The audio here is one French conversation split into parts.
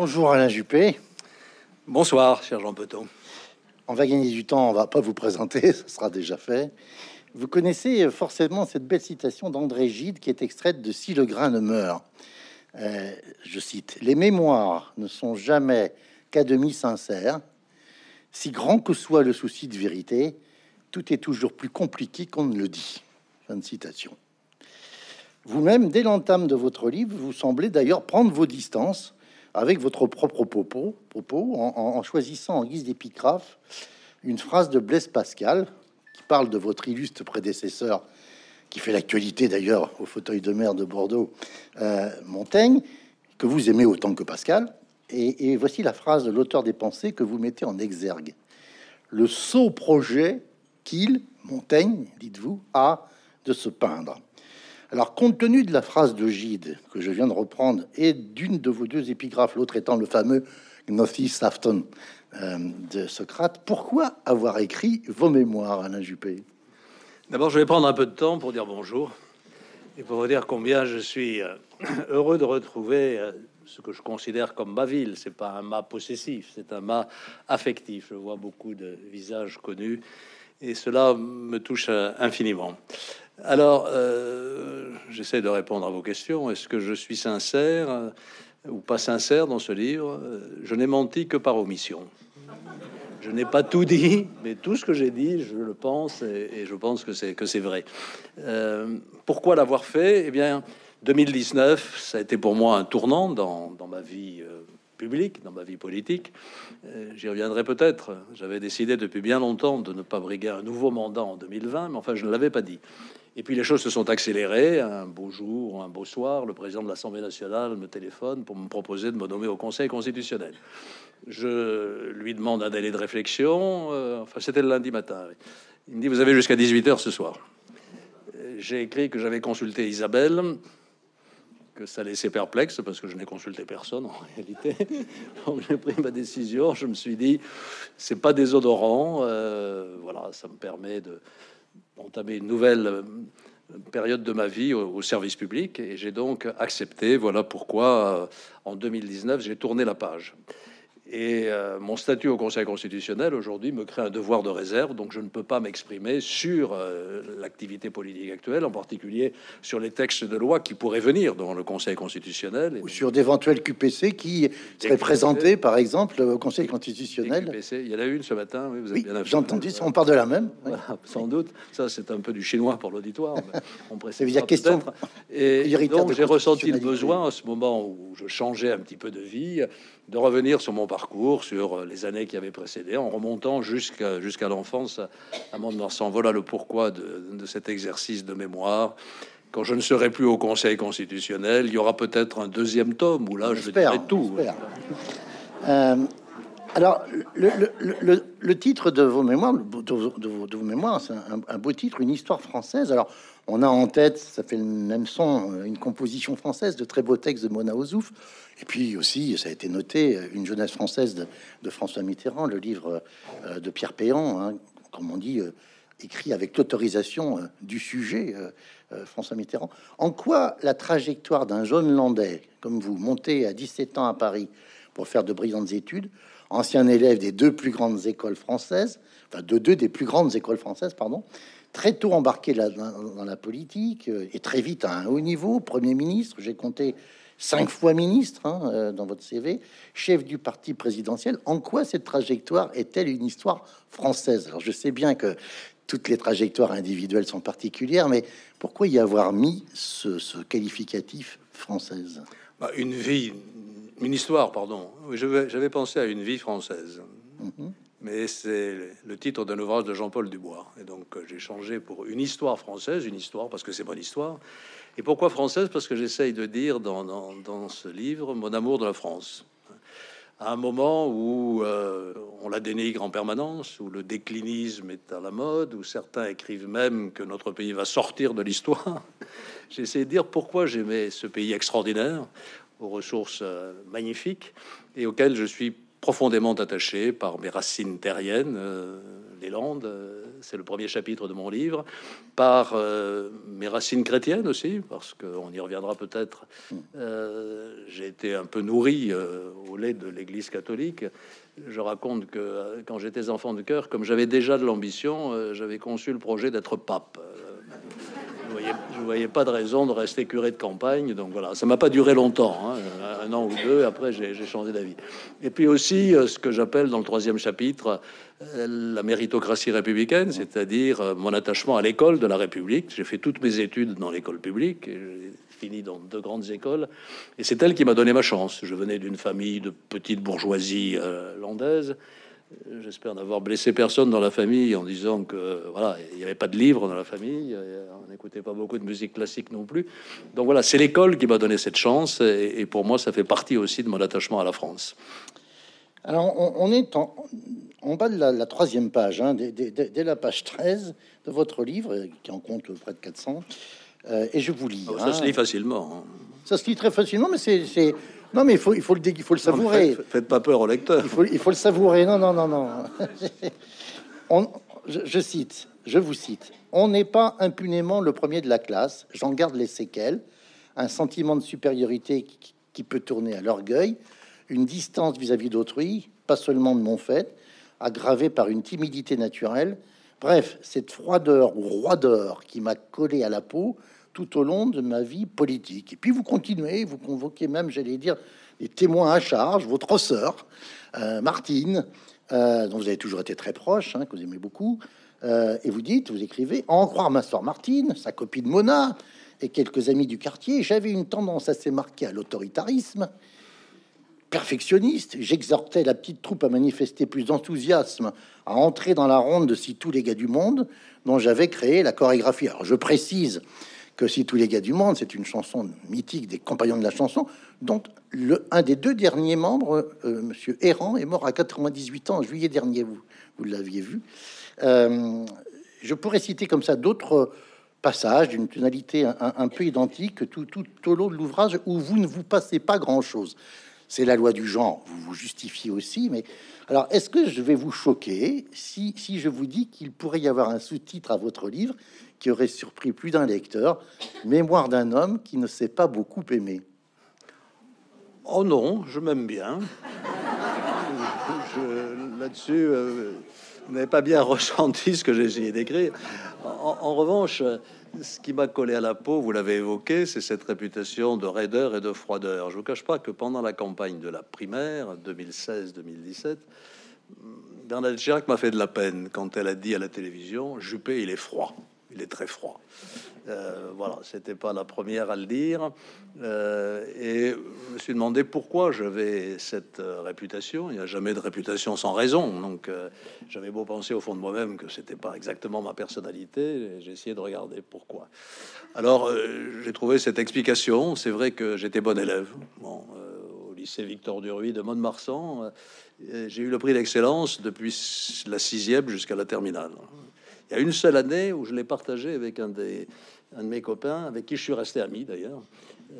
Bonjour Alain Juppé. Bonsoir, cher Jean Peton. On va gagner du temps, on va pas vous présenter, ce sera déjà fait. Vous connaissez forcément cette belle citation d'André Gide qui est extraite de Si le grain ne meurt. Euh, je cite Les mémoires ne sont jamais qu'à demi sincères. Si grand que soit le souci de vérité, tout est toujours plus compliqué qu'on ne le dit. Fin de citation. Vous-même, dès l'entame de votre livre, vous semblez d'ailleurs prendre vos distances avec votre propre propos, propos en, choisissant en guise d'épigraphe une phrase de Blaise Pascal qui parle de votre illustre prédécesseur, qui fait l'actualité d'ailleurs au fauteuil de maire de Bordeaux, euh, Montaigne, que vous aimez autant que Pascal. Et, et voici la phrase de l'auteur des pensées que vous mettez en exergue. Le sot projet qu'il, Montaigne, dites-vous, a de se peindre. Alors, compte tenu de la phrase de Gide que je viens de reprendre et d'une de vos deux épigraphes, l'autre étant le fameux Gnosis Afton euh, de Socrate, pourquoi avoir écrit vos mémoires, Alain Juppé? D'abord, je vais prendre un peu de temps pour dire bonjour et pour vous dire combien je suis euh, heureux de retrouver euh, ce que je considère comme ma ville. C'est pas un mât possessif, c'est un mât affectif. Je vois beaucoup de visages connus et cela me touche infiniment. Alors, euh, j'essaie de répondre à vos questions. Est-ce que je suis sincère euh, ou pas sincère dans ce livre? Je n'ai menti que par omission. Je n'ai pas tout dit, mais tout ce que j'ai dit, je le pense et, je pense que c'est que c'est vrai. Euh, pourquoi l'avoir fait? Eh bien, 2019, ça a été pour moi un tournant dans, dans ma vie publique, dans ma vie politique. J'y reviendrai peut-être. J'avais décidé depuis bien longtemps de ne pas briguer un nouveau mandat en 2020, mais enfin, je ne l'avais pas dit. Et puis les choses se sont accélérées. Un beau jour, un beau soir, le président de l'Assemblée nationale me téléphone pour me proposer de me nommer au Conseil constitutionnel. Je lui demande un délai de réflexion. Euh, enfin, c'était le lundi matin. Il me dit Vous avez jusqu'à 18 h ce soir. J'ai écrit que j'avais consulté Isabelle, que ça laissait perplexe parce que je n'ai consulté personne en réalité. J'ai pris ma décision. Je me suis dit C'est pas désodorant. Euh, voilà, ça me permet de entamer une nouvelle euh, période de ma vie au, service public et j'ai donc accepté. Voilà pourquoi euh, en 2019 j'ai tourné la page. Et euh, mon statut au Conseil constitutionnel aujourd'hui me crée un devoir de réserve, donc je ne peux pas m'exprimer sur euh, l'activité politique actuelle, en particulier sur les textes de loi qui pourraient venir devant le Conseil constitutionnel. Ou sur d'éventuels QPC qui seraient présentés, par exemple, au Conseil constitutionnel. QPC, il y en a une ce matin, oui, vous avez bien J'ai entendu, on part de la même. sans doute, ça c'est un peu du chinois pour l'auditoire. on précise la question. Et donc j'ai ressenti le besoin à ce moment où je changeais un petit peu de vie de revenir sur mon parcours, sur les années qui avaient précédé, en remontant jusqu'à jusqu'à l'enfance à Mont-de-Marsan. Voilà le pourquoi de, cet exercice de mémoire. Quand je ne serai plus au Conseil constitutionnel, il y aura peut-être un deuxième tome où là, je dirai tout. Euh, alors, le, titre de vos mémoires, de, vos, mémoires, c'est un, beau titre, une histoire française. Alors, on a en tête, ça fait le même son, une composition française de très beaux textes de Mona Ozouf. Et puis aussi, ça a été noté, une jeunesse française de, François Mitterrand, le livre euh, de Pierre Péan, hein, comme on dit, euh, écrit avec l'autorisation euh, du sujet, François Mitterrand. En quoi la trajectoire d'un jeune Landais comme vous, monté à 17 ans à Paris pour faire de brillantes études, ancien élève des deux plus grandes écoles françaises, de deux des plus grandes écoles françaises, pardon, très tôt embarqué dans, la politique et très vite à un haut niveau, Premier ministre, j'ai compté cinq fois ministre hein, euh, dans votre CV, chef du parti présidentiel. En quoi cette trajectoire est-elle une histoire française? Alors je sais bien que toutes les trajectoires individuelles sont particulières, mais pourquoi y avoir mis ce, qualificatif française? Bah, Une vie, une histoire, pardon. J'avais pensé à une vie française. Mhm. Mais c'est le titre d'un ouvrage de Jean-Paul Dubois. Et donc j'ai changé pour une histoire française, une histoire parce que c'est mon histoire. Et pourquoi française? Parce que j'essaye de dire dans, dans, ce livre mon amour de la France. À un moment où euh, on la dénigre en permanence, où le déclinisme est à la mode, où certains écrivent même que notre pays va sortir de l'histoire, j'essaie de dire pourquoi j'aimais ce pays extraordinaire, aux ressources euh, magnifiques, et auquel je suis profondément attaché par mes racines terriennes, euh, les Landes, euh, c'est le premier chapitre de mon livre, par euh, mes racines chrétiennes aussi, parce qu'on y reviendra peut-être. J'ai été un peu nourri au lait de l'Église catholique. Je raconte que quand j'étais enfant de cœur, comme j'avais déjà de l'ambition, j'avais conçu le projet d'être pape je voyais pas de raison de rester curé de campagne. Donc voilà, ça m'a pas duré longtemps, hein, un an ou deux. Après, j'ai changé d'avis. Et puis aussi, euh, ce que j'appelle dans le troisième chapitre euh, la méritocratie républicaine, c'est-à-dire euh, mon attachement à l'école de la République. J'ai fait toutes mes études dans l'école publique. J'ai fini dans deux grandes écoles, et c'est elle qui m'a donné ma chance. Je venais d'une famille de petite bourgeoisie landaise, J'espère n'avoir blessé personne dans la famille en disant que voilà, il n'y avait pas de livres dans la famille, on n'écoutait pas beaucoup de musique classique non plus. Donc voilà, c'est l'école qui m'a donné cette chance, et, pour moi, ça fait partie aussi de mon attachement à la France. Alors, on, est en, bas de la, troisième page, hein, dès, la page 13 de votre livre, qui en compte près de 400, euh, et je vous lis. Oh, ça se lit facilement. Hein. Ça se lit très facilement, mais c'est non, mais il faut, il faut, le, il faut le savourer. faites, pas peur au lecteur. Il faut, il faut le savourer. Non, non, non, non. On, je, cite, je vous cite. On n'est pas impunément le premier de la classe. J'en garde les séquelles. Un sentiment de supériorité qui, peut tourner à l'orgueil, une distance vis-à-vis d'autrui, pas seulement de mon fait, aggravée par une timidité naturelle. Bref, cette froideur ou roideur qui m'a collé à la peau tout au long de ma vie politique. Et puis vous continuez, vous convoquez même, j'allais dire, des témoins à charge, votre sœur, euh, Martine, euh, dont vous avez toujours été très proche, hein, que vous aimez beaucoup, euh, et vous dites, vous écrivez, en croire ma sœur Martine, sa copine Mona, et quelques amis du quartier, j'avais une tendance assez marquée à l'autoritarisme, perfectionniste. J'exhortais la petite troupe à manifester plus d'enthousiasme, à entrer dans la ronde de si tous les gars du monde dont j'avais créé la chorégraphie. Alors je précise que si tous les gars du monde, c'est une chanson mythique des compagnons de la chanson, dont le, un des deux derniers membres, euh, Monsieur Errant, est mort à 98 ans en juillet dernier. Vous, vous l'aviez vu. Euh, je pourrais citer comme ça d'autres passages d'une tonalité un, peu identique tout, tout, au long de l'ouvrage où vous ne vous passez pas grand-chose. C'est la loi du genre, vous vous justifiez aussi, mais alors est-ce que je vais vous choquer si, si je vous dis qu'il pourrait y avoir un sous-titre à votre livre qui aurait surpris plus d'un lecteur, Mémoire d'un homme qui ne s'est pas beaucoup aimé. Oh non, je m'aime bien. Là-dessus, euh, vous pas bien ressenti ce que j'ai essayé d'écrire. En, revanche, ce qui m'a collé à la peau, vous l'avez évoqué, c'est cette réputation de raideur et de froideur. Je vous cache pas que pendant la campagne de la primaire 2016-2017, Bernadette Chirac m'a fait de la peine quand elle a dit à la télévision Juppé, il est froid il est très froid. Euh, voilà, c'était pas la première à le dire. Euh, et je me suis demandé pourquoi j'avais cette euh, réputation. Il n'y a jamais de réputation sans raison. Donc j'avais beau penser au fond de moi-même que c'était pas exactement ma personnalité. J'ai essayé de regarder pourquoi. Alors j'ai trouvé cette explication. C'est vrai que j'étais bon élève. Au lycée Victor Duruy de Mont-de-Marsan, j'ai eu le prix d'excellence depuis la sixième jusqu'à la terminale. Il y a une seule année où je l'ai partagé avec un, des, un de mes copains, avec qui je suis resté ami d'ailleurs,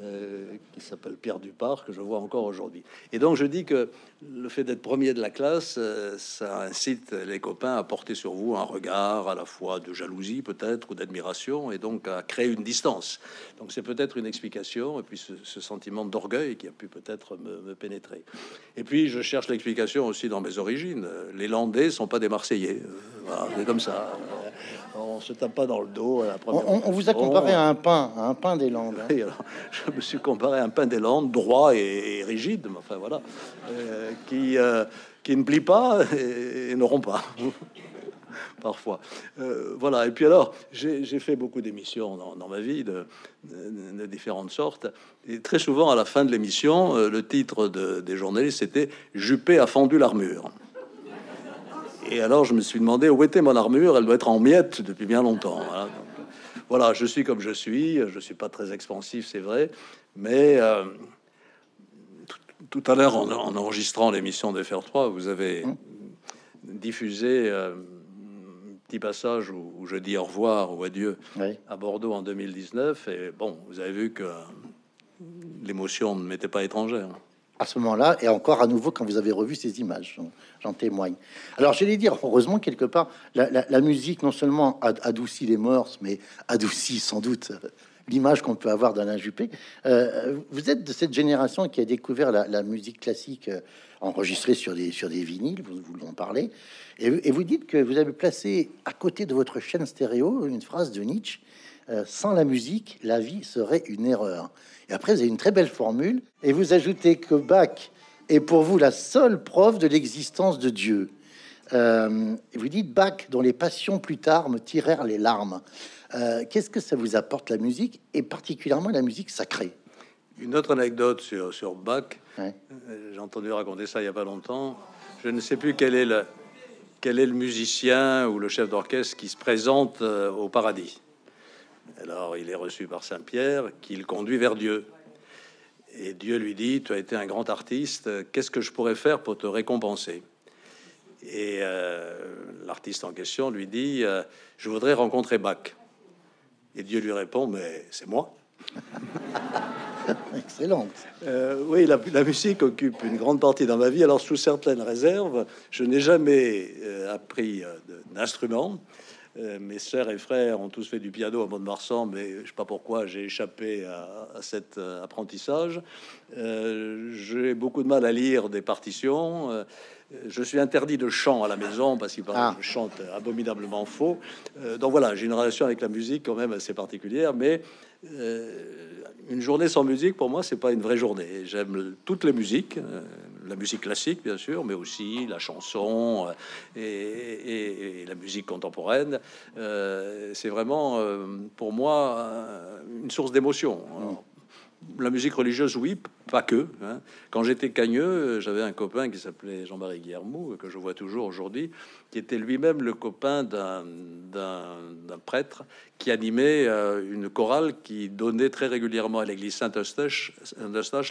euh, qui s'appelle Pierre Dupart, que je vois encore aujourd'hui. Et donc je dis que le fait d'être premier de la classe, euh, ça incite les copains à porter sur vous un regard à la fois de jalousie peut-être ou d'admiration, et donc à créer une distance. Donc c'est peut-être une explication, et puis ce, sentiment d'orgueil qui a pu peut-être me, pénétrer. Et puis je cherche l'explication aussi dans mes origines. Les Landais sont pas des Marseillais, voilà, c'est comme ça on se tape pas dans le dos. on, vous a comparé à un pain, à un pain des Landes. Hein. je me suis comparé à un pain des Landes, droit et, rigide, mais enfin voilà, euh, qui, euh, qui ne plie pas et, ne rompt pas. Parfois. Euh, voilà. Et puis alors, j'ai fait beaucoup d'émissions dans, ma vie de, différentes sortes. Et très souvent, à la fin de l'émission, le titre des journalistes, c'était Juppé a fendu l'armure. Et alors, je me suis demandé où était mon armure. Elle doit être en miettes depuis bien longtemps. Voilà, je suis comme je suis. Je suis pas très expansif, c'est vrai. Mais euh, tout, à l'heure, en, enregistrant l'émission de FR3, vous avez mmh. diffusé euh, un petit passage où, je dis au revoir ou adieu à Bordeaux en 2019. Et bon, vous avez vu que l'émotion ne m'était pas étrangère. À ce moment-là, et encore à nouveau quand vous avez revu ces images, j'en témoigne. Alors j'allais dire, heureusement quelque part, la, musique non seulement adoucit les mœurs, mais adoucit sans doute l'image qu'on peut avoir d'Alain Juppé. Euh, vous êtes de cette génération qui a découvert la, musique classique euh, enregistrée sur des, sur des vinyles, vous, vous en parlez, et, vous dites que vous avez placé à côté de votre chaîne stéréo une phrase de Nietzsche, euh, sans la musique, la vie serait une erreur. Et après, vous avez une très belle formule, et vous ajoutez que Bach est pour vous la seule preuve de l'existence de Dieu. Euh, vous dites Bach, dont les passions plus tard me tirèrent les larmes. Euh, qu'est-ce que ça vous apporte la musique, et particulièrement la musique sacrée? Une autre anecdote sur, sur Bach, j'ai entendu raconter ça il n'y a pas longtemps. Je ne sais plus quel est le, quel est le musicien ou le chef d'orchestre qui se présente au paradis. Alors il est reçu par Saint Pierre, qui le conduit vers Dieu. Et Dieu lui dit, tu as été un grand artiste, qu'est-ce que je pourrais faire pour te récompenser? Et euh, l'artiste en question lui dit, euh, je voudrais rencontrer Bach. Et Dieu lui répond, mais c'est moi. Excellente. Euh, oui, la, musique occupe une grande partie dans ma vie. Alors, sous certaines réserves, je n'ai jamais appris d'instrument. Euh, mes sœurs et frères ont tous fait du piano à Mont-de-Marsan, mais je sais pas pourquoi j'ai échappé à, cet euh, apprentissage. Euh, j'ai beaucoup de mal à lire des partitions. je suis interdit de chant à la maison parce qu'il ah. je chante abominablement faux. donc voilà, j'ai une relation avec la musique quand même assez particulière, mais une journée sans musique, pour moi, c'est pas une vraie journée. J'aime toutes les musiques, euh, la musique classique, bien sûr, mais aussi la chanson euh, et, la musique contemporaine. Euh, c'est vraiment, pour moi, une source d'émotion la musique religieuse, oui, pas que. Hein. Quand j'étais cagneux, j'avais un copain qui s'appelait Jean-Marie Guillermo, que je vois toujours aujourd'hui, qui était lui-même le copain d'un prêtre qui animait euh, une chorale qui donnait très régulièrement à l'église Saint-Eustache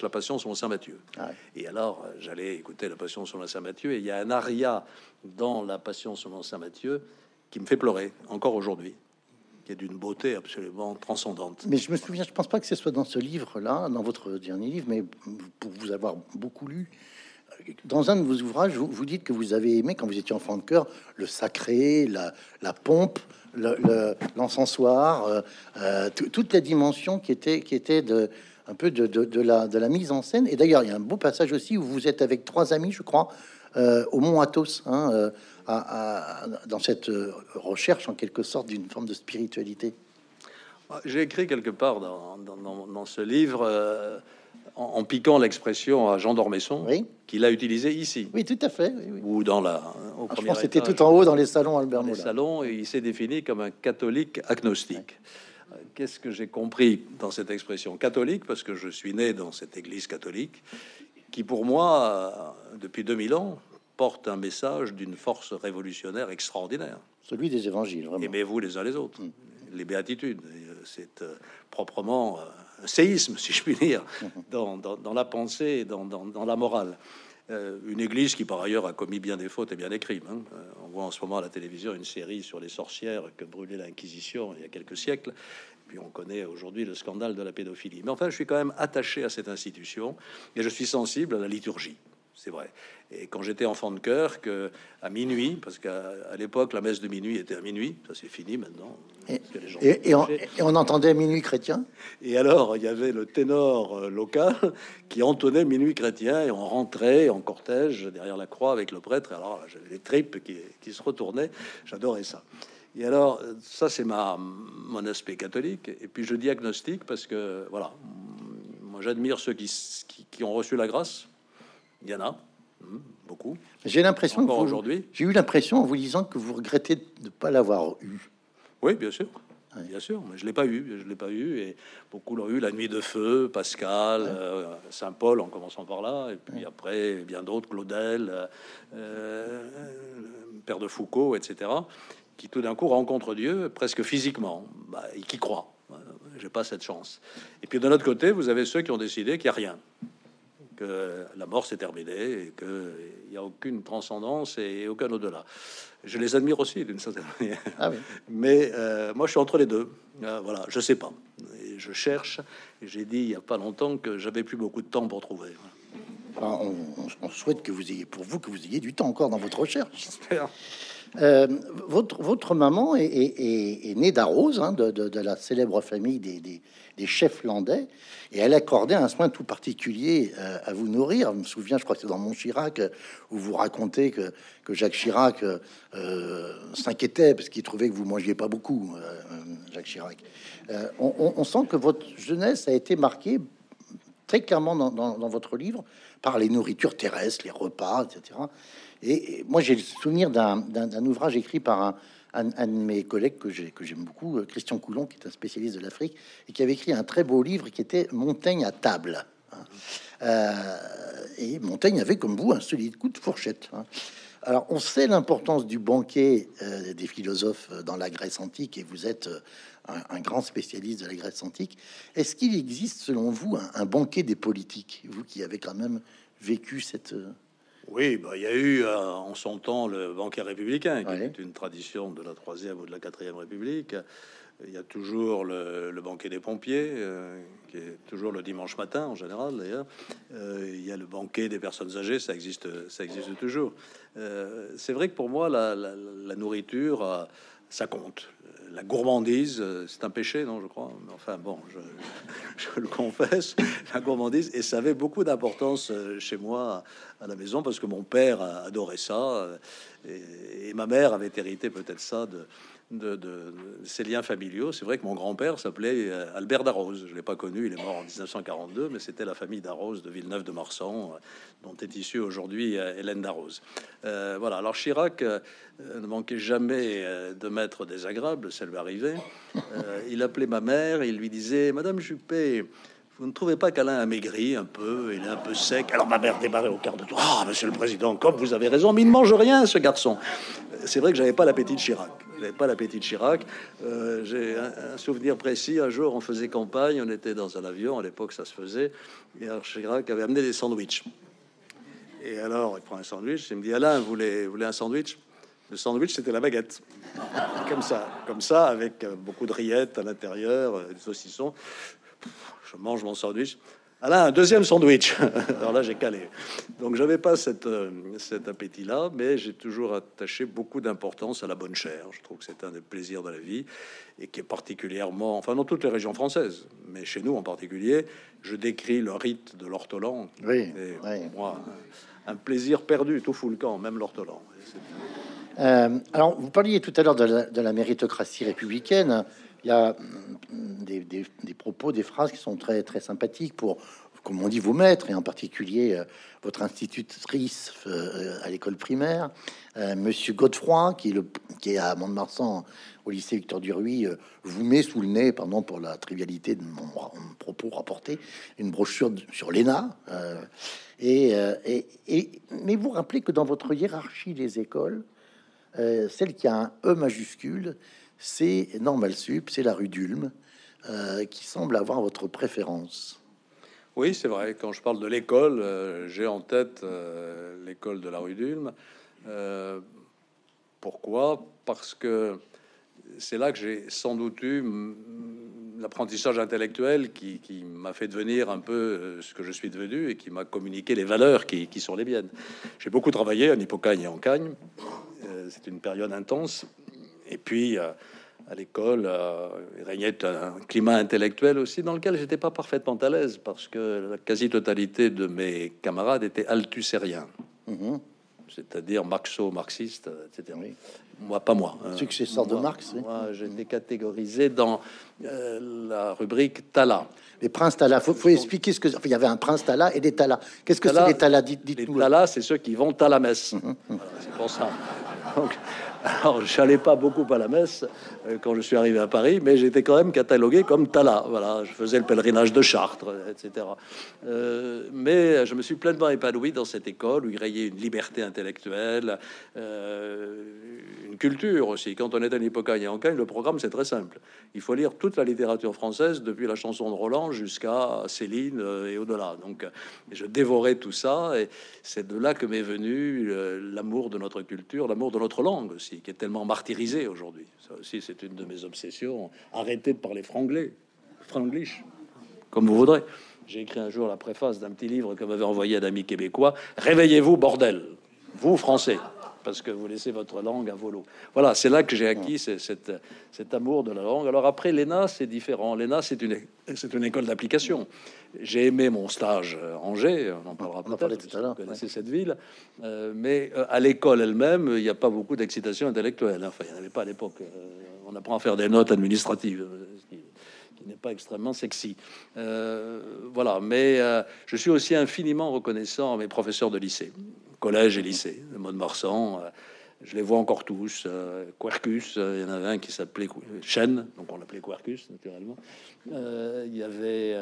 la Passion sur Saint-Matthieu. Ah et alors, euh, j'allais écouter la Passion sur Saint-Matthieu, et il y a un aria dans la Passion sur Saint-Matthieu qui me fait pleurer, encore aujourd'hui qui est d'une beauté absolument transcendante. Mais je me souviens, je pense pas que ce soit dans ce livre-là, dans votre dernier livre, mais pour vous avoir beaucoup lu, dans un de vos ouvrages, vous, vous dites que vous avez aimé, quand vous étiez enfant de cœur, le sacré, la, la pompe, l'encensoir, le, euh, euh toute la dimension qui était, qui était de, un peu de, de, la, de la mise en scène. Et d'ailleurs, il y a un beau passage aussi où vous êtes avec trois amis, je crois, euh, au Mont Athos, hein, euh, dans cette euh, recherche en quelque sorte d'une forme de spiritualité J'ai écrit quelque part dans, ce livre, en, piquant l'expression à Jean d'Ormesson, oui. qu'il a utilisé ici. Oui, tout à fait. Ou dans la. Au ah, c'était tout en haut dans les salons Albert Les salons, et il s'est défini comme un catholique agnostique. Qu'est-ce que j'ai compris dans cette expression catholique? Parce que je suis né dans cette église catholique, qui pour moi, depuis 2000 ans, porte un message d'une force révolutionnaire extraordinaire. Celui des évangiles, Aimez-vous les uns les autres. Mm. Les béatitudes, euh, c'est euh, proprement euh, un séisme, si je puis dire, mm-hmm. dans, la pensée et dans, la morale. Une église qui, par ailleurs, a commis bien des fautes et bien des crimes. Hein. on voit en ce moment à la télévision une série sur les sorcières que brûlait l'Inquisition il y a quelques siècles. Puis on connaît aujourd'hui le scandale de la pédophilie. Mais enfin, je suis quand même attaché à cette institution et je suis sensible à la liturgie c'est vrai. Et quand j'étais enfant de cœur, que à minuit, parce qu'à l'époque la messe de minuit était à minuit, ça c'est fini maintenant. Et, on, entendait minuit chrétien? Et alors il y avait le ténor euh, local qui entonnait minuit chrétien et on rentrait en cortège derrière la croix avec le prêtre. alors j'avais les tripes qui, qui se retournaient. J'adorais ça. Et alors, ça, c'est ma mon aspect catholique. Et puis, je dis agnostique parce que, voilà, moi, j'admire ceux qui, qui, ont reçu la grâce, il y en a hmm, beaucoup. J'ai l'impression que aujourd'hui, j'ai eu l'impression en vous disant que vous regrettez de ne pas l'avoir eu. Oui, bien sûr. Bien sûr, mais je l'ai pas eu, je l'ai pas eu, et beaucoup l'ont eu. La nuit de feu, Pascal, euh, Saint Paul, en commençant par là, et puis après bien d'autres, Claudel, euh, euh, Père de Foucault, etc., qui tout d'un coup rencontrent Dieu presque physiquement, bah, et qui croient. J'ai pas cette chance. Et puis de l'autre côté, vous avez ceux qui ont décidé qu'il n'y a rien, que la mort s'est terminée et qu'il n'y a aucune transcendance et aucun au-delà. Je les admire aussi d'une certaine manière. Ah Mais euh, moi, je suis entre les deux. Euh, voilà, je sais pas. Et je cherche. J'ai dit il n'y a pas longtemps que j'avais plus beaucoup de temps pour trouver. on, souhaite que vous ayez, pour vous, que vous ayez du temps encore dans votre recherche. J'espère. Euh, votre, maman est, née d'Arose, hein, de, la célèbre famille des, chefs landais, et elle accordait un soin tout particulier euh, à vous nourrir. Je me souviens, je crois que c'est dans Mon Chirac, où vous racontez que, que Jacques Chirac euh, s'inquiétait parce qu'il trouvait que vous mangiez pas beaucoup, euh, Jacques Chirac. Euh, on, sent que votre jeunesse a été marquée très clairement dans, dans, dans votre livre par les nourritures terrestres, les repas, etc. Et, moi, j'ai le souvenir d'un ouvrage écrit par un, de mes collègues que j'aime beaucoup, euh, Christian Coulon, qui est un spécialiste de l'Afrique, et qui avait écrit un très beau livre qui était Montaigne à table. Euh, et Montaigne avait, comme vous, un solide coup de fourchette. Hein. Alors, on sait l'importance du banquet euh, des philosophes dans la Grèce antique, et vous êtes un, grand spécialiste de la Grèce antique. Est-ce qu'il existe, selon vous, un, banquet des politiques, vous qui avez quand même vécu cette... Oui, bah, il y a eu euh, en son temps le banquet républicain, qui est une tradition de la troisième ou de la quatrième République. Il y a toujours le, le banquet des pompiers, euh, qui est toujours le dimanche matin en général d'ailleurs. Euh, il y a le banquet des personnes âgées, ça existe, ça existe toujours. C'est vrai que pour moi, la, la, la nourriture, ça compte la gourmandise, c'est un péché, non, je crois. Mais enfin, bon, je, le confesse, la gourmandise, et ça avait beaucoup d'importance chez moi à la maison parce que mon père adorait ça et, et ma mère avait hérité peut-être ça de, de, ces liens familiaux. C'est vrai que mon grand-père s'appelait euh, Albert Darroze. Je l'ai pas connu, il est mort en 1942, mais c'était la famille Darroze de Villeneuve-de-Marsan, euh, dont est issue aujourd'hui euh, Hélène Darroze. Voilà. Alors Chirac ne manquait jamais de mettre désagréable, ça lui arrivait. il appelait ma mère, il lui disait Madame Juppé. Vous ne trouvez pas qu'Alain a maigri un peu Il est un peu sec. Alors ma mère démarrait au quart de tour. Ah, monsieur le président, comme vous avez raison, mais il ne mange rien, ce garçon. C'est vrai que j'avais pas l'appétit de Chirac. J'avais pas l'appétit de Chirac. Euh, J'ai un, souvenir précis. Un jour, on faisait campagne, on était dans un avion. À l'époque, ça se faisait. Et alors, Chirac avait amené des sandwichs. Et alors, il prend un sandwich. Il me dit Alain, vous voulez, vous voulez un sandwich? Le sandwich, c'était la baguette. Comme ça, comme ça, avec beaucoup de rillettes à l'intérieur, euh, des saucissons je mange mon sandwich. Alain, un deuxième sandwich. Alors là, j'ai calé. Donc, j'avais pas cette, euh, cet appétit-là, mais j'ai toujours attaché beaucoup d'importance à la bonne chair. Je trouve que c'est un des plaisirs de la vie et qui est particulièrement, enfin, dans toutes les régions françaises, mais chez nous en particulier, je décris le rite de l'ortolan. Oui, oui. moi, un, un, plaisir perdu, tout fout le camp, même l'ortolan. Euh, alors, vous parliez tout à l'heure de, de, la méritocratie républicaine il y a mm, des, propos, des phrases qui sont très très sympathiques pour, comme on dit, vous mettre, et en particulier euh, votre institutrice euh, à l'école primaire, euh, Monsieur Godefroy, qui est, le, qui est à Mont-de-Marsan au lycée Victor Duruy, vous met sous le nez, pardon pour la trivialité de mon, propos rapporté, une brochure sur l'ENA. Et, et, et, mais vous rappelez que dans votre hiérarchie des écoles, celle qui a un E majuscule, c'est Normal Sup, c'est la rue d'Ulm, euh, qui semble avoir votre préférence. Oui, c'est vrai. Quand je parle de l'école, euh, j'ai en tête euh, l'école de la rue d'Ulm. Pourquoi? Parce que c'est là que j'ai sans doute eu l'apprentissage intellectuel qui, m'a fait devenir un peu ce que je suis devenu et qui m'a communiqué les valeurs qui, sont les miennes. J'ai beaucoup travaillé en Hippocagne et en Cagne. C'est une période intense et puis, euh, à l'école, euh, il régnait un climat intellectuel aussi dans lequel j'étais pas parfaitement à l'aise parce que la quasi-totalité de mes camarades étaient althusériens. Mm -hmm. C'est-à-dire marxo-marxistes, etc. Oui. Moi, pas moi. Hein. Successeur de Marx. Moi, oui. j'étais catégorisé dans euh, la rubrique Tala. Les princes Tala, il faut, faut, expliquer ce que... Enfin, il y avait un prince Tala et des Tala. Qu'est-ce que c'est les Tala? Dites, dites Les Tala, c'est ceux qui vont à la messe. Voilà, c'est pour ça. Donc, alors, je n'allais pas beaucoup à la messe euh, quand je suis arrivé à Paris, mais j'étais quand même catalogué comme Tala. Voilà, je faisais le pèlerinage de Chartres, etc. Euh, mais je me suis pleinement épanoui dans cette école où il régnait une liberté intellectuelle, euh, une culture aussi. Quand on est à Hippocagne et en Cagne, le programme c'est très simple. Il faut lire toute la littérature française depuis la chanson de Roland jusqu'à Céline et au-delà. Donc, je dévorais tout ça et c'est de là que m'est venu l'amour de notre culture, l'amour de notre langue aussi qui est tellement martyrisé aujourd'hui. Ça aussi, c'est une de mes obsessions. Arrêtez de parler franglais, franglish, comme vous voudrez. J'ai écrit un jour la préface d'un petit livre que m'avait envoyé un ami québécois. Réveillez-vous, bordel, vous Français parce que vous laissez votre langue à volo. Voilà, c'est là que j'ai acquis cet, cet amour de la langue. Alors après, l'ENA, c'est différent. L'ENA, c'est une, c'est une école d'application. J'ai aimé mon stage à Angers, on en parlera peut-être, tout à l'heure. Vous connaissez cette ville. Euh, mais euh, à l'école elle-même, il n'y a pas beaucoup d'excitation intellectuelle. Enfin, il n'y en avait pas à l'époque. Euh, on apprend à faire des notes administratives n'est pas extrêmement sexy. voilà, mais je suis aussi infiniment reconnaissant à mes professeurs de lycée collège et lycée de Mont-de-Marsan. Euh, je les vois encore tous. Euh, Quercus, euh, il y en avait un qui s'appelait Chêne, donc on l'appelait Quercus naturellement. il y avait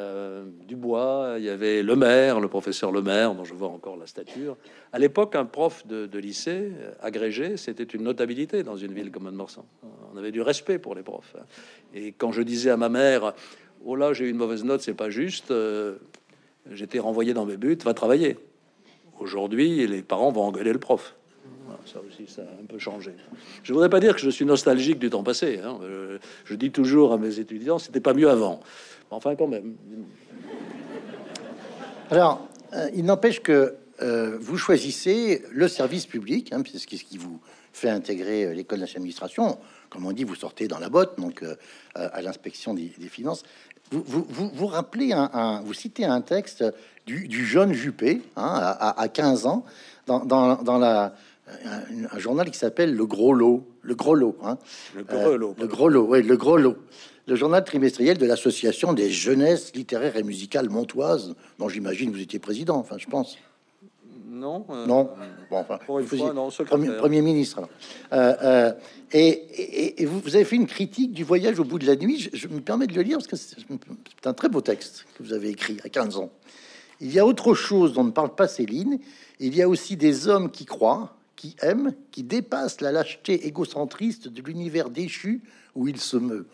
Dubois, il y avait Le Maire, le professeur Le Maire, dont je vois encore la stature. À l'époque, un prof de, lycée agrégé, c'était une notabilité dans une ville comme Mont-de-Marsan. On avait du respect pour les profs. Hein. Et quand je disais à ma mère, oh là, j'ai eu une mauvaise note, c'est pas juste, j'étais renvoyé dans mes buts, va travailler. Aujourd'hui, les parents vont engueuler le prof. Ça aussi, ça a un peu changé. Je voudrais pas dire que je suis nostalgique du temps passé. Hein. Je, dis toujours à mes étudiants, c'était pas mieux avant. Enfin, quand même. Alors, euh, il n'empêche que euh, vous choisissez le service public, hein, c'est ce qui vous fait intégrer euh, l'école d'administration. Comme on dit, vous sortez dans la botte, donc à l'inspection des, finances. Vous, vous, vous, rappelez un, vous citez un texte du, jeune Juppé, hein, à, 15 ans, dans, la, un, journal qui s'appelle Le Gros Lot. Le Gros Lot. Hein. Le Gros Lot. le Gros Lot, oui, le Gros Lot. Le journal trimestriel de l'Association des jeunesses littéraires et musicales montoises, dont j'imagine vous étiez président, enfin, je pense. Non. Euh, non? Bon, enfin, premier, ministre. Euh, euh, et, vous, avez fait une critique du voyage au bout de la nuit. Je, me permets de le lire parce que c'est un très beau texte que vous avez écrit à 15 ans. Il y a autre chose dont ne parle pas Céline. Il y a aussi des hommes qui croient, qui aiment, qui dépassent la lâcheté égocentriste de l'univers déchu où il se meut.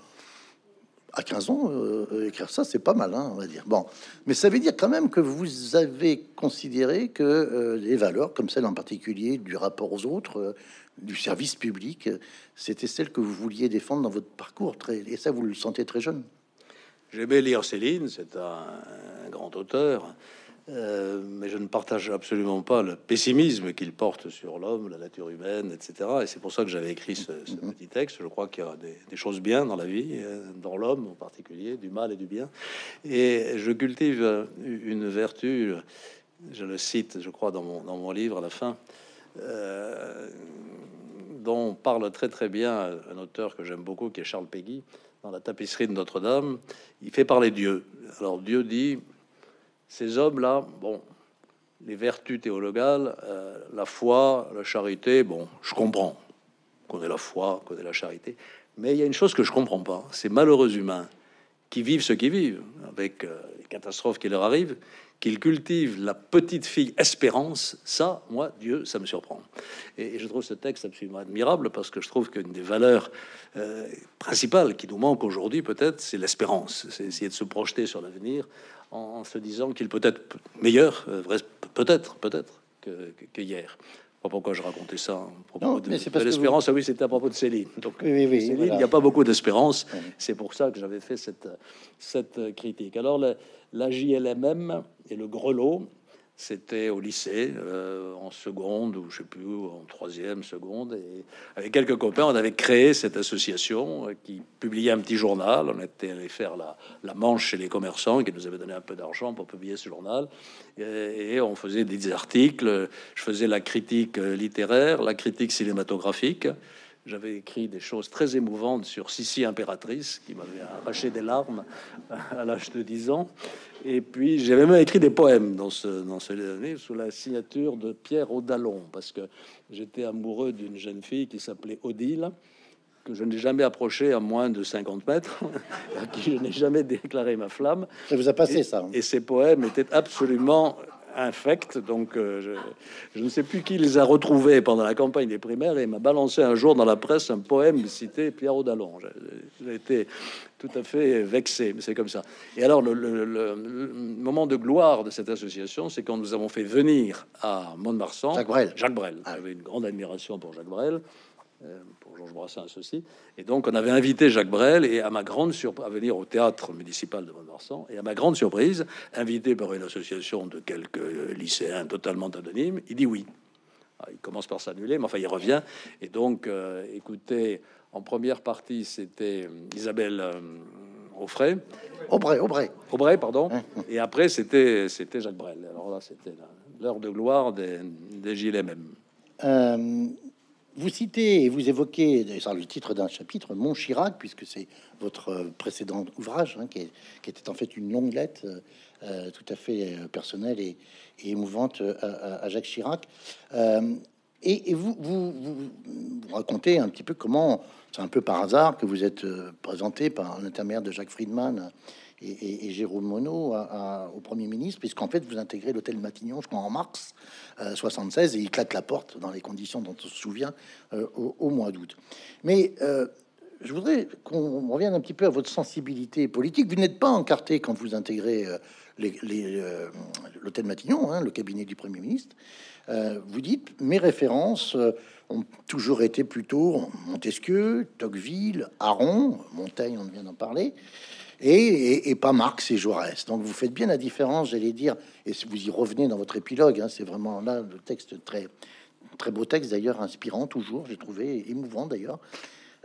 À 15 ans, euh, écrire ça, c'est pas mal, hein, on va dire. Bon, mais ça veut dire quand même que vous avez considéré que euh, les valeurs, comme celle en particulier du rapport aux autres, euh, du service public, c'était celle que vous vouliez défendre dans votre parcours. Très, et ça, vous le sentez très jeune. J'aimais lire Céline, c'est un, grand auteur, euh, mais je ne partage absolument pas le pessimisme qu'il porte sur l'homme, la nature humaine, etc. Et c'est pour ça que j'avais écrit ce, mhm. petit texte. Je crois qu'il y a des, choses bien dans la vie, euh, dans l'homme en particulier, du mal et du bien. Et je cultive une vertu, je le cite, je crois, dans mon, dans mon livre à la fin. Euh, dont parle très très bien un auteur que j'aime beaucoup, qui est Charles Péguy, dans la tapisserie de Notre-Dame, il fait parler Dieu. Alors Dieu dit, ces hommes-là, bon, les vertus théologales, euh, la foi, la charité, bon, je comprends qu'on ait la foi, qu'on ait la charité, mais il y a une chose que je comprends pas, ces malheureux humains qui vivent ce qu'ils vivent, avec euh, les catastrophes qui leur arrivent, qu'il cultive la petite fille espérance, ça, moi, Dieu, ça me surprend. Et, je trouve ce texte absolument admirable parce que je trouve qu'une des valeurs euh, principales qui nous manque aujourd'hui, peut-être, c'est l'espérance. C'est essayer de se projeter sur l'avenir en, se disant qu'il peut être meilleur, euh, peut-être, peut-être, que, que, hier pourquoi je racontais ça à propos de, l'espérance. Ah oui, c'était à propos de Céline. Donc, il n'y a pas beaucoup d'espérance. C'est pour ça que j'avais fait cette, cette critique. Alors, la, la JLMM et le grelot, c'était au lycée, euh, en seconde, ou je sais plus, en troisième, seconde. Et avec quelques copains, on avait créé cette association euh, qui publiait un petit journal. On était allé faire la, la manche chez les commerçants qui nous avaient donné un peu d'argent pour publier ce journal. Et, et, on faisait des articles. Je faisais la critique euh, littéraire, la critique cinématographique. J'avais écrit des choses très émouvantes sur Sissi impératrice, qui m'avait arraché des larmes à l'âge de 10 ans. Et puis j'avais même écrit des poèmes dans ce, dans ce livre sous la signature de Pierre Odalon, parce que j'étais amoureux d'une jeune fille qui s'appelait Odile, que je n'ai jamais approché à moins de 50 mètres, à qui je n'ai jamais déclaré ma flamme. Ça vous a passé ça. Hein? Et ces poèmes étaient absolument infect. Donc, euh, je, ne sais plus qui les a retrouvés pendant la campagne des primaires et m'a balancé un jour dans la presse un poème cité Pierre Audalon. J'ai été tout à fait vexé, mais c'est comme ça. Et alors, le, moment de gloire de cette association, c'est quand nous avons fait venir à Mont-de-Marsan Jacques Brel. Jacques Brel. Ah. J'avais une grande admiration pour Jacques Brel. pour Georges Brassens aussi. Et donc, on avait invité Jacques Brel et à ma grande surprise, à venir au théâtre municipal de Mont-de-Marsan. Et à ma grande surprise, invité par une association de quelques lycéens totalement anonymes, il dit oui. Ah, il commence par s'annuler, mais enfin, il revient. Et donc, écoutez, en première partie, c'était Isabelle Aubray. Aubray, Aubray. Aubray, pardon. Hein. Et après, c'était c'était Jacques Brel. Alors là, c'était l'heure de gloire des, des gilets même. Euh, vous citez et vous évoquez, c'est le titre d'un chapitre, Mon Chirac, puisque c'est votre précédent ouvrage, hein, qui, était en fait une longue lettre euh, tout à fait personnelle et, émouvante à, Jacques Chirac. Euh, et, vous, vous, vous, racontez un petit peu comment, c'est un peu par hasard que vous êtes euh, présenté par l'intermédiaire de Jacques Friedman et, Jérôme Monod au Premier ministre, puisqu'en fait vous intégrez l'hôtel Matignon, je crois, en mars 76, euh, et il claque la porte dans les conditions dont on se souvient euh, au, mois d'août. Mais je voudrais qu'on revienne un petit peu à votre sensibilité politique. Vous n'êtes pas encarté quand vous intégrez l'hôtel Matignon, hein, le cabinet du Premier ministre. Euh, vous dites, mes références euh, ont toujours été plutôt Montesquieu, Tocqueville, Aron, Montaigne, on vient d'en parler, et, pas Marx et Jaurès. Donc vous faites bien la différence, j'allais dire, et vous y revenez dans votre épilogue, hein, c'est vraiment là le texte très très beau texte d'ailleurs, inspirant toujours, j'ai trouvé émouvant d'ailleurs.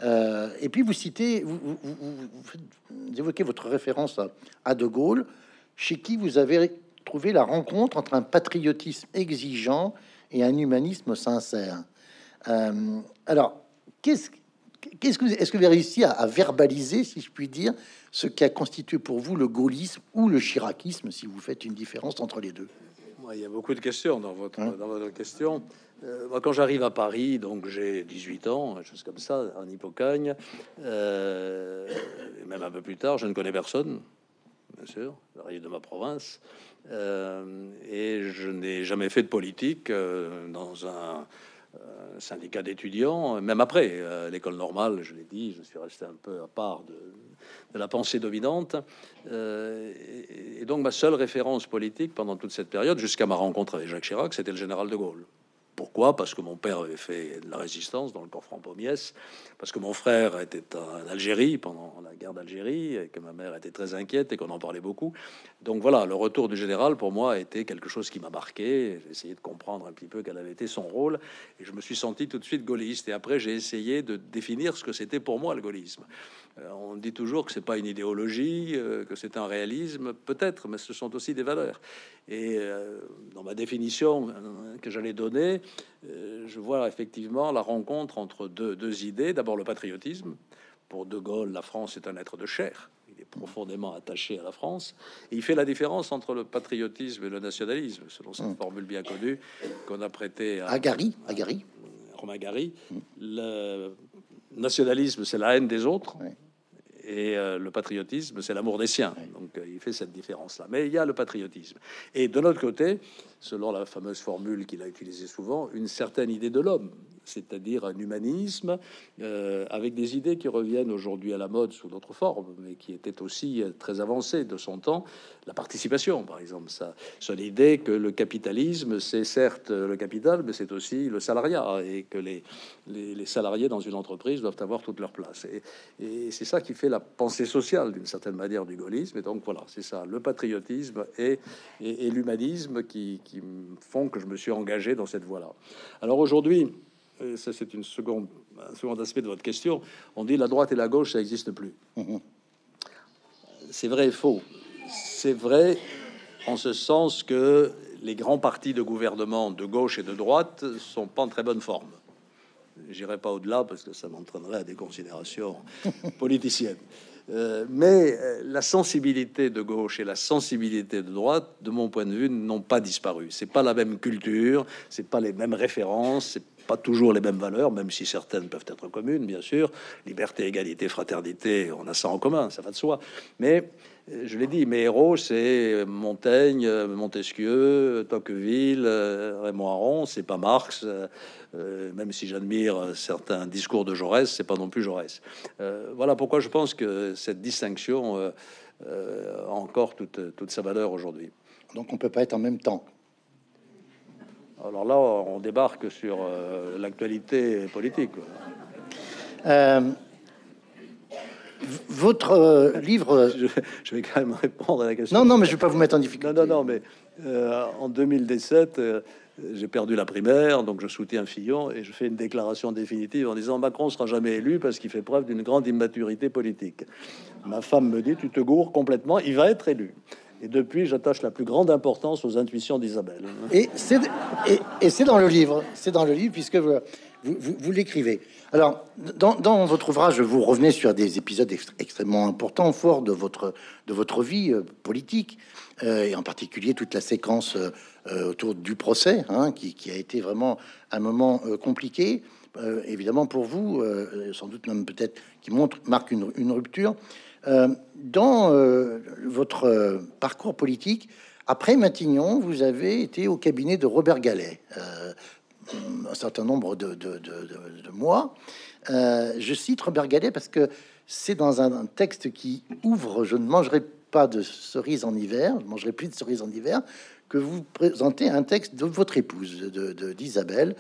Euh, et puis vous citez, vous, évoquez votre référence à, De Gaulle, chez qui vous avez trouver la rencontre entre un patriotisme exigeant et un humanisme sincère. Euh, alors, qu'est-ce qu'est-ce que est-ce que vous avez réussi à, verbaliser, si je puis dire, ce qui a constitué pour vous le gaullisme ou le chiracisme, si vous faites une différence entre les deux? Il y a beaucoup de questions dans votre, hein dans votre question. Euh, moi, quand j'arrive à Paris, donc j'ai 18 ans, chose comme ça, en Hippocagne, euh, même un peu plus tard, je ne connais personne, bien sûr, j'arrive de ma province. Euh, et je n'ai jamais fait de politique euh, dans un euh, syndicat d'étudiants, même après l'école normale, je l'ai dit, je suis resté un peu à part de, la pensée dominante. et, donc ma seule référence politique pendant toute cette période, jusqu'à ma rencontre avec Jacques Chirac, c'était le général de Gaulle. Pourquoi? Parce que mon père avait fait de la résistance dans le corps franc-pommiès, parce que mon frère était en Algérie pendant la guerre d'Algérie, et que ma mère était très inquiète et qu'on en parlait beaucoup. Donc voilà, le retour du général pour moi a été quelque chose qui m'a marqué. J'ai essayé de comprendre un petit peu quel avait été son rôle, et je me suis senti tout de suite gaulliste. Et après, j'ai essayé de définir ce que c'était pour moi le gaullisme. Euh, on dit toujours que c'est pas une idéologie, euh, que c'est un réalisme, peut-être, mais ce sont aussi des valeurs. Et euh, dans ma définition que j'allais donner, je vois effectivement la rencontre entre deux, deux idées. D'abord le patriotisme. Pour De Gaulle, la France est un être de chair. Il est profondément attaché à la France. Et il fait la différence entre le patriotisme et le nationalisme, selon cette mmh. formule bien connue qu'on a prêtée à, Gary. À Gary. Romain Gary. Mmh. Le nationalisme, c'est la haine des autres et euh, le patriotisme, c'est l'amour des siens. Donc euh, il fait cette différence-là. Mais il y a le patriotisme. Et de l'autre côté, selon la fameuse formule qu'il a utilisée souvent, une certaine idée de l'homme, c'est-à-dire un humanisme euh, avec des idées qui reviennent aujourd'hui à la mode sous d'autres formes, mais qui étaient aussi très avancées de son temps. La participation, par exemple, ça, c'est l'idée que le capitalisme, c'est certes le capital, mais c'est aussi le salariat, et que les, les, salariés dans une entreprise doivent avoir toute leur place. Et, c'est ça qui fait la pensée sociale, d'une certaine manière, du gaullisme. Et donc voilà, c'est ça, le patriotisme et, l'humanisme qui, qui font que je me suis engagé dans cette voie-là. Alors aujourd'hui, ça c'est une seconde, un second aspect de votre question, on dit la droite et la gauche, ça n'existe plus. Mhm. C'est vrai et faux. C'est vrai en ce sens que les grands partis de gouvernement de gauche et de droite sont pas en très bonne forme. J'irai pas au-delà parce que ça m'entraînerait à des considérations politiciennes. Euh, mais euh, la sensibilité de gauche et la sensibilité de droite, de mon point de vue, n'ont pas disparu. C'est pas la même culture, c'est pas les mêmes références, c'est pas toujours les mêmes valeurs, même si certaines peuvent être communes, bien sûr. Liberté, égalité, fraternité, on a ça en commun, ça va de soi. Mais euh, je l'ai dit, mes héros, c'est Montaigne, Montesquieu, Tocqueville, Raymond Aron, c'est pas Marx. Euh, même si j'admire certains discours de Jaurès, c'est pas non plus Jaurès. Euh, voilà pourquoi je pense que cette distinction euh, a encore toute, toute sa valeur aujourd'hui. Donc on peut pas être en même temps. Alors là, on débarque sur euh, l'actualité politique. Euh, votre euh, livre. Je, vais quand même répondre à la question. Non, non, mais je vais pas vous mettre en difficulté. Non, non, non, mais en 2017, j'ai perdu la primaire, donc je soutiens Fillon et je fais une déclaration définitive en disant Macron sera jamais élu parce qu'il fait preuve d'une grande immaturité politique. Ma femme me dit Tu te gourres complètement, il va être élu. Et depuis, j'attache la plus grande importance aux intuitions d'Isabelle. Et c'est dans le livre, c'est dans le livre puisque vous, l'écrivez. Alors, dans, votre ouvrage, vous revenez sur des épisodes extrêmement importants, forts de votre de votre vie euh, politique, euh, et en particulier toute la séquence euh, autour du procès, hein, qui, a été vraiment un moment compliqué. évidemment pour vous, sans doute même peut-être qui montre marque une rupture. Euh, dans euh, votre euh, parcours politique, après Matignon, vous avez été au cabinet de Robert Gallet un certain nombre de, mois. je cite Robert Gallet parce que c'est dans un, texte qui ouvre Je ne mangerai pas de cerises en hiver, je mangerai plus de cerises en hiver, que vous présentez un texte de votre épouse, d'Isabelle,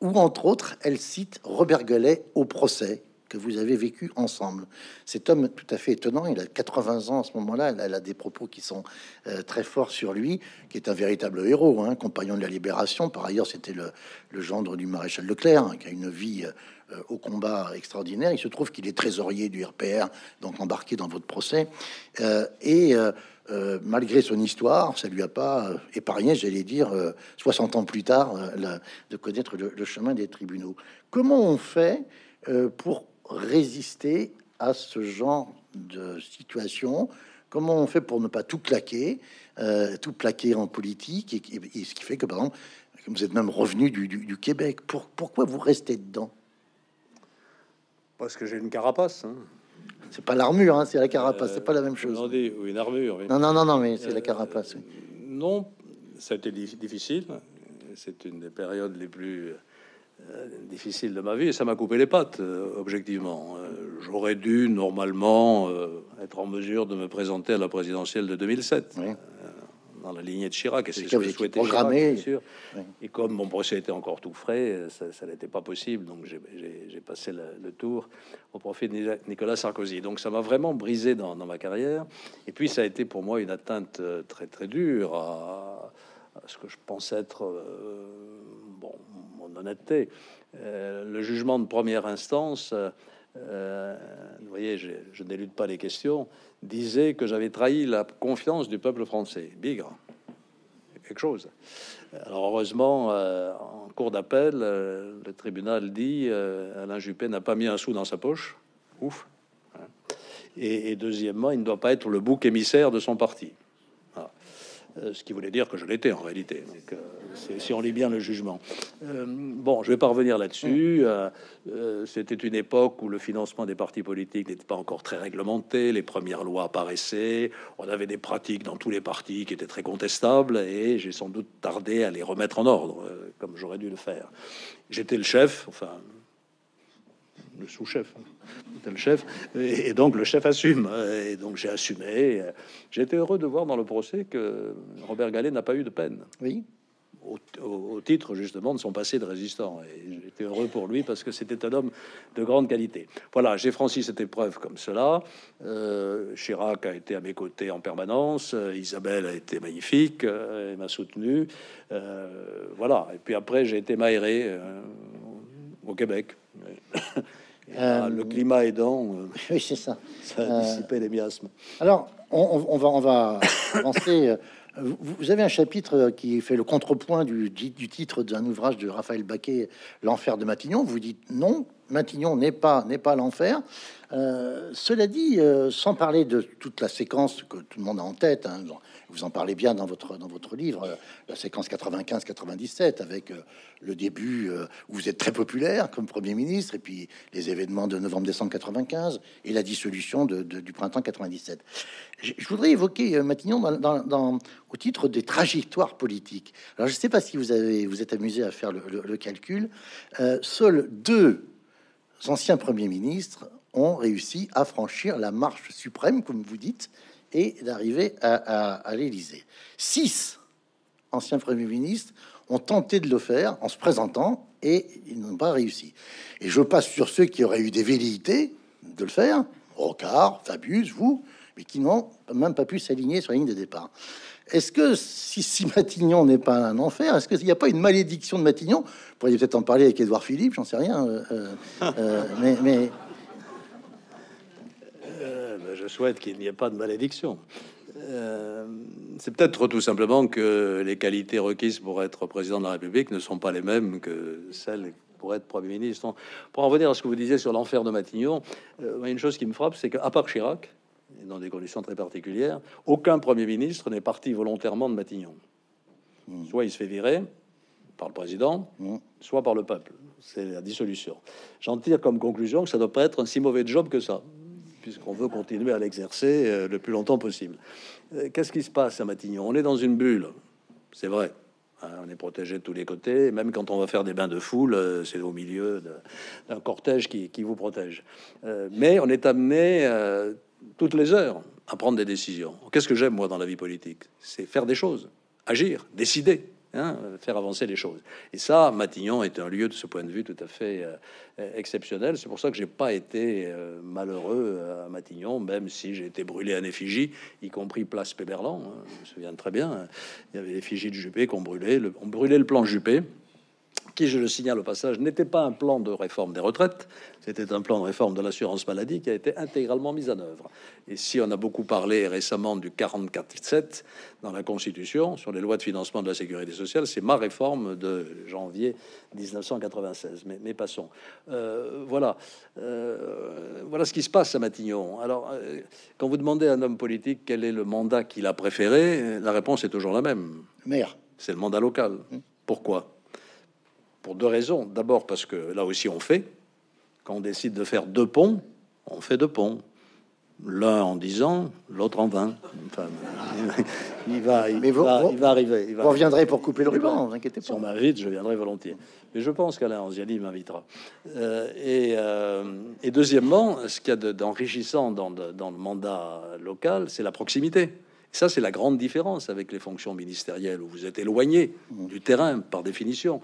où entre autres, elle cite Robert Gallet au procès que vous avez vécu ensemble. Cet homme tout à fait étonnant, il a 80 ans à ce moment-là, elle, a des propos qui sont euh, très forts sur lui, qui est un véritable héros, hein, compagnon de la libération. Par ailleurs, c'était le, gendre du maréchal Leclerc, hein, qui a une vie euh, au combat extraordinaire. Il se trouve qu'il est trésorier du RPR, donc embarqué dans votre procès. Euh, et malgré son histoire, ça lui a pas épargné, j'allais dire, 60 ans plus tard, de connaître le, le, chemin des tribunaux. Comment on fait pour résister à ce genre de situation Comment on fait pour ne pas tout claquer, euh, tout plaquer en politique et, ce qui fait que, par exemple, vous êtes même revenu du, Québec. Pour, pourquoi vous restez dedans? Parce que j'ai une carapace. Hein. C'est pas l'armure, hein, c'est la carapace. c'est pas la même chose. ou une armure. Non, non, non, non, mais c'est la carapace. Non, ça a été difficile. C'est une des périodes les plus euh, difficile de ma vie et ça m'a coupé les pattes, euh, objectivement. Euh, j'aurais dû normalement être en mesure de me présenter à la présidentielle de 2007. dans la lignée de Chirac, et c'est ce que je souhaitais bien sûr. Et comme mon procès était encore tout frais, ça, n'était pas possible, donc j'ai passé le, tour au profit de Nicolas Sarkozy. Donc ça m'a vraiment brisé dans, ma carrière. Et puis ça a été pour moi une atteinte très très dure à ce que je pense être bon, mon honnêteté, euh, le jugement de première instance, euh, vous voyez, je, n'élude pas les questions, disait que j'avais trahi la confiance du peuple français. Bigre, quelque chose. Alors heureusement, euh, en cours d'appel, le tribunal dit Alain Juppé n'a pas mis un sou dans sa poche. Ouf. Et, deuxièmement, il ne doit pas être le bouc émissaire de son parti. Euh, ce qui voulait dire que je l'étais en réalité. Donc, euh, si on lit bien le jugement. Euh, bon, je vais pas revenir là-dessus. C'était une époque où le financement des partis politiques n'était pas encore très réglementé. Les premières lois apparaissaient. On avait des pratiques dans tous les partis qui étaient très contestables, et j'ai sans doute tardé à les remettre en ordre, comme j'aurais dû le faire. J'étais le chef, enfin le sous-chef, le chef, et, donc le chef assume. Et donc j'ai assumé. J'ai été heureux de voir dans le procès que Robert Gallet n'a pas eu de peine. Oui. Au, titre justement de son passé de résistant. Et j'étais heureux pour lui parce que c'était un homme de grande qualité. Voilà, j'ai franchi cette épreuve comme cela. Euh, Chirac a été à mes côtés en permanence. Isabelle a été magnifique, euh, elle m'a soutenu. Euh, voilà. Et puis après, j'ai été maéré au Québec. Euh, le climat aidant, euh, oui, c'est ça. Ça a dissipé les miasmes. Alors, on, va, on va avancer. Vous avez un chapitre qui fait le contrepoint du, du titre d'un ouvrage de Raphaël Baquet, L'enfer de Matignon. Vous dites non, Matignon n'est pas n'est pas l'enfer. Euh, cela dit, sans parler de toute la séquence que tout le monde a en tête, hein, vous en parlez bien dans votre, livre, euh, la séquence 95-97, avec euh, le début euh, où vous êtes très populaire comme Premier ministre, et puis les événements de novembre-décembre 95 et la dissolution du printemps 97. Je, voudrais évoquer Matignon au titre des trajectoires politiques. Alors, je ne sais pas si vous avez vous êtes amusé à faire le, calcul. seuls deux anciens premiers ministres ont réussi à franchir la marche suprême, comme vous dites, et d'arriver à, à, l'Élysée. Six anciens premiers ministres ont tenté de le faire en se présentant et ils n'ont pas réussi. Et je passe sur ceux qui auraient eu des velléités de le faire, Rocard, Fabius, vous, mais qui n'ont même pas pu s'aligner sur la ligne de départ. Est-ce que si, si Matignon n'est pas un enfer, est-ce qu'il n'y a pas une malédiction de Matignon? Vous pourriez peut-être en parler avec Édouard Philippe, j'en sais rien. euh, euh, euh, mais, mais Euh, ben, je souhaite qu'il n'y ait pas de malédiction. C'est peut-être tout simplement que les qualités requises pour être président de la République ne sont pas les mêmes que celles pour être Premier ministre. Pour en revenir à ce que vous disiez sur l'enfer de Matignon, une chose qui me frappe, c'est qu'à part Chirac, et dans des conditions très particulières, aucun Premier ministre n'est parti volontairement de Matignon. Soit il se fait virer par le président, Mm. soit par le peuple. C'est la dissolution. J'en tire comme conclusion que ça doit pas être un si mauvais job que ça, puisqu'on veut continuer à l'exercer euh, le plus longtemps possible. Euh, Qu'est-ce qui se passe à Matignon? On est dans une bulle, c'est vrai. Hein, On est protégé de tous les côtés. Même quand on va faire des bains de foule, euh, c'est au milieu d'un cortège qui, qui vous protège. Euh, mais on est amené euh, toutes les heures à prendre des décisions. Qu'est-ce que j'aime moi dans la vie politique? C'est faire des choses, agir, décider. hein, faire avancer les choses. Et ça, Matignon est un lieu de ce point de vue tout à fait euh, exceptionnel. C'est pour ça que j'ai pas été euh, malheureux à Matignon, même si j'ai été brûlé en effigie, y compris place Péberlan. hein, je me souviens très bien. hein. Il y avait l'effigie de Juppé qu'on brûlait. On brûlait le plan Juppé qui, je le signale au passage, n'était pas un plan de réforme des retraites, c'était un plan de réforme de l'assurance maladie qui a été intégralement mis en œuvre. Et si on a beaucoup parlé récemment du 44-7 dans la Constitution sur les lois de financement de la sécurité sociale, c'est ma réforme de janvier 1996. Mais, mais passons. Euh, voilà, Euh, voilà ce qui se passe à Matignon. Alors, euh, quand vous demandez à un homme politique quel est le mandat qu'il a préféré, la réponse est toujours la même maire, c'est le mandat local. Pourquoi? Pour deux raisons. D'abord parce que là aussi on fait. Quand on décide de faire deux ponts, on fait deux ponts. L'un en 10 ans, l'autre en 20. Enfin, il va, il, Mais vous- va, vous- il va arriver. Il va vous reviendrez pour couper le ruban, vous inquiétez si pas. on m'invite, je viendrai volontiers. Mais je pense qu'Alain Anziani m'invitera. Euh, et, euh, et deuxièmement, ce qu'il y a de- d'enrichissant dans, de- dans le mandat local, c'est la proximité. Ça, c'est la grande différence avec les fonctions ministérielles où vous êtes éloigné du terrain par définition.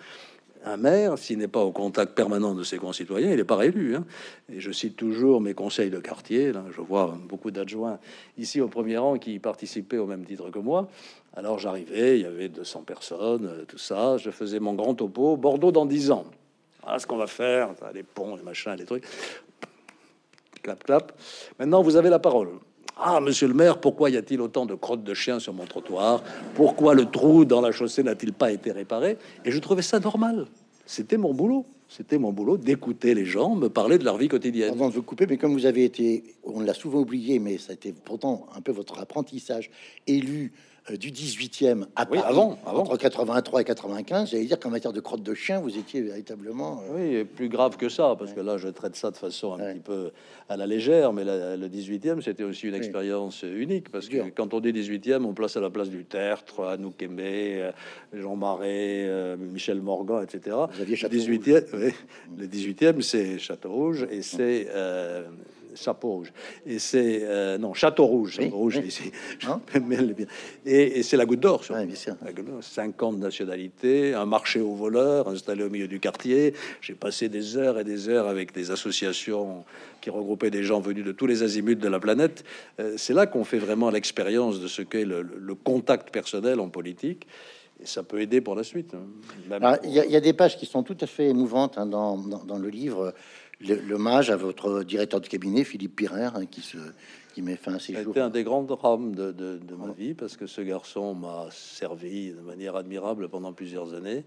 Un maire, s'il n'est pas au contact permanent de ses concitoyens, il n'est pas réélu. hein. Et je cite toujours mes conseils de quartier. Je vois beaucoup d'adjoints ici au premier rang qui participaient au même titre que moi. Alors j'arrivais, il y avait 200 personnes, euh, tout ça. Je faisais mon grand topo. Bordeaux dans 10 ans. Voilà ce qu'on va faire. Les ponts, les machins, les trucs. Clap, clap. Maintenant, vous avez la parole. Ah, monsieur le maire, pourquoi y a-t-il autant de crottes de chiens sur mon trottoir? Pourquoi le trou dans la chaussée n'a-t-il pas été réparé? Et je trouvais ça normal. C'était mon boulot. C'était mon boulot d'écouter les gens me parler de leur vie quotidienne. Pardon de vous couper, mais comme vous avez été, on l'a souvent oublié, mais ça a été pourtant un peu votre apprentissage, élu du 18e à Oui, Paris, avant, avant. entre 83 et 95, j'allais dire qu'en matière de crotte de chien, vous étiez véritablement... euh, Oui, et plus grave que ça, parce que là, je traite ça de façon un Ouais. petit peu à la légère, mais la- le 18e, c'était aussi une Oui. expérience unique, parce que quand on dit 18e, on place à la place du Tertre, Anouk Aimé, euh, Jean Marais, euh, Michel Morgan, etc. Vous aviez Le Château 18e, oui, le 18e, c'est Château Rouge, et c'est... euh, Chapeau rouge et c'est euh, non Château rouge, Oui, rouge oui. ici. Hein et, et c'est la goutte d'or Gaulle, 50 nationalités, un marché aux voleurs installé au milieu du quartier. J'ai passé des heures et des heures avec des associations qui regroupaient des gens venus de tous les azimuts de la planète. Euh, c'est là qu'on fait vraiment l'expérience de ce qu'est le, contact personnel en politique. Et ça peut aider pour la suite. hein. Il y, a- il y a des pages qui sont tout à fait émouvantes hein, dans, dans- dans le livre. L'hommage à votre directeur de cabinet, Philippe Pirer, hein, qui, se, qui met fin à ses jours. été un des grands drames de, de- de ma vie parce que ce garçon m'a servi de manière admirable pendant plusieurs années.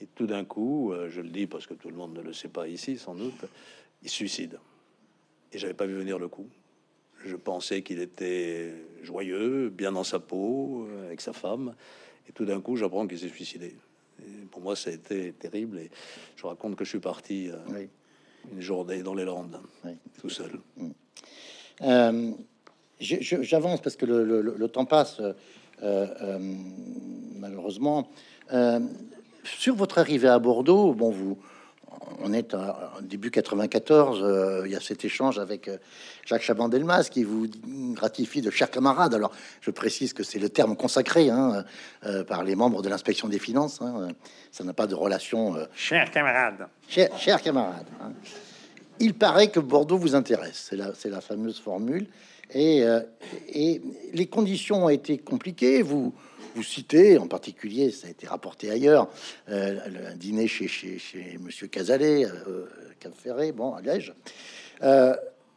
Et tout d'un coup, euh, je le dis parce que tout le monde ne le sait pas ici, sans doute, il suicide. Et j'avais pas vu venir le coup. Je pensais qu'il était joyeux, bien dans sa peau, euh, avec sa femme. Et tout d'un coup, j'apprends qu'il s'est suicidé. Et pour moi, ça a été terrible. Et je raconte que je suis parti euh, Oui. Une journée dans les Landes, Oui. tout seul. Euh, je- je- J'avance parce que le, le- le temps passe, euh, euh, malheureusement. Euh, sur votre arrivée à Bordeaux, bon, vous, on est en début 94. euh, il y a cet échange avec euh, Jacques Chaban-Delmas qui vous gratifie de chers camarades. Alors, je précise que c'est le terme consacré hein, euh, par les membres de l'inspection des finances. hein. Ça n'a pas de relation. euh, Chers camarades, chers, chers camarades. hein. Il paraît que Bordeaux vous intéresse. C'est la, c'est la fameuse formule. Et, et les conditions ont été compliquées. Vous, vous citez, en particulier, ça a été rapporté ailleurs, euh, un dîner chez, chez, Monsieur Casalet, euh, Cap Ferré, bon, à Liège. Euh,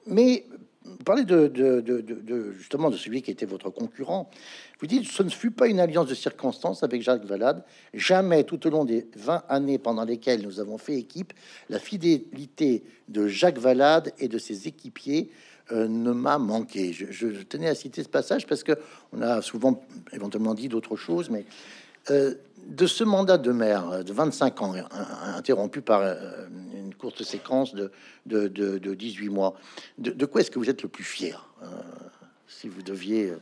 mais vous parlez de- de- justement de celui qui était votre concurrent. Vous ce ne fut pas une alliance de circonstances avec Jacques Valade. Jamais, tout au long des 20 années pendant lesquelles nous avons fait équipe, la fidélité de Jacques Valade et de ses équipiers euh, ne m'a manqué. Je, tenais à citer ce passage parce que on a souvent éventuellement dit d'autres choses, mais euh, de ce mandat de maire euh, de 25 ans, interrompu par une courte séquence de, de, de- de 18 mois, de, quoi est-ce que vous êtes le plus fier Si vous deviez...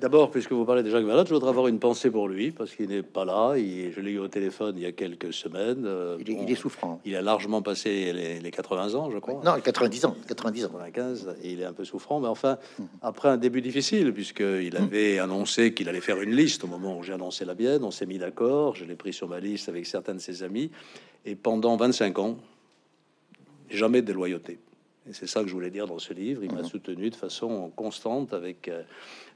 D'abord, puisque vous parlez de Jacques Valade, je voudrais avoir une pensée pour lui, parce qu'il n'est pas là. Il- je l'ai eu au téléphone il y a quelques semaines. euh, il, est, bon, il est souffrant. il a largement passé les, les 80 ans, je crois. Non, 90 ans, 90 ans. 95, et il est un peu souffrant, mais enfin, après un début difficile, puisqu'il avait annoncé qu'il allait faire une liste au moment où j'ai annoncé la mienne, on s'est mis d'accord, je l'ai pris sur ma liste avec certains de ses amis, et pendant 25 ans, jamais de loyauté. Et c'est ça que je voulais dire dans ce livre. Il m'a soutenu de façon constante avec euh,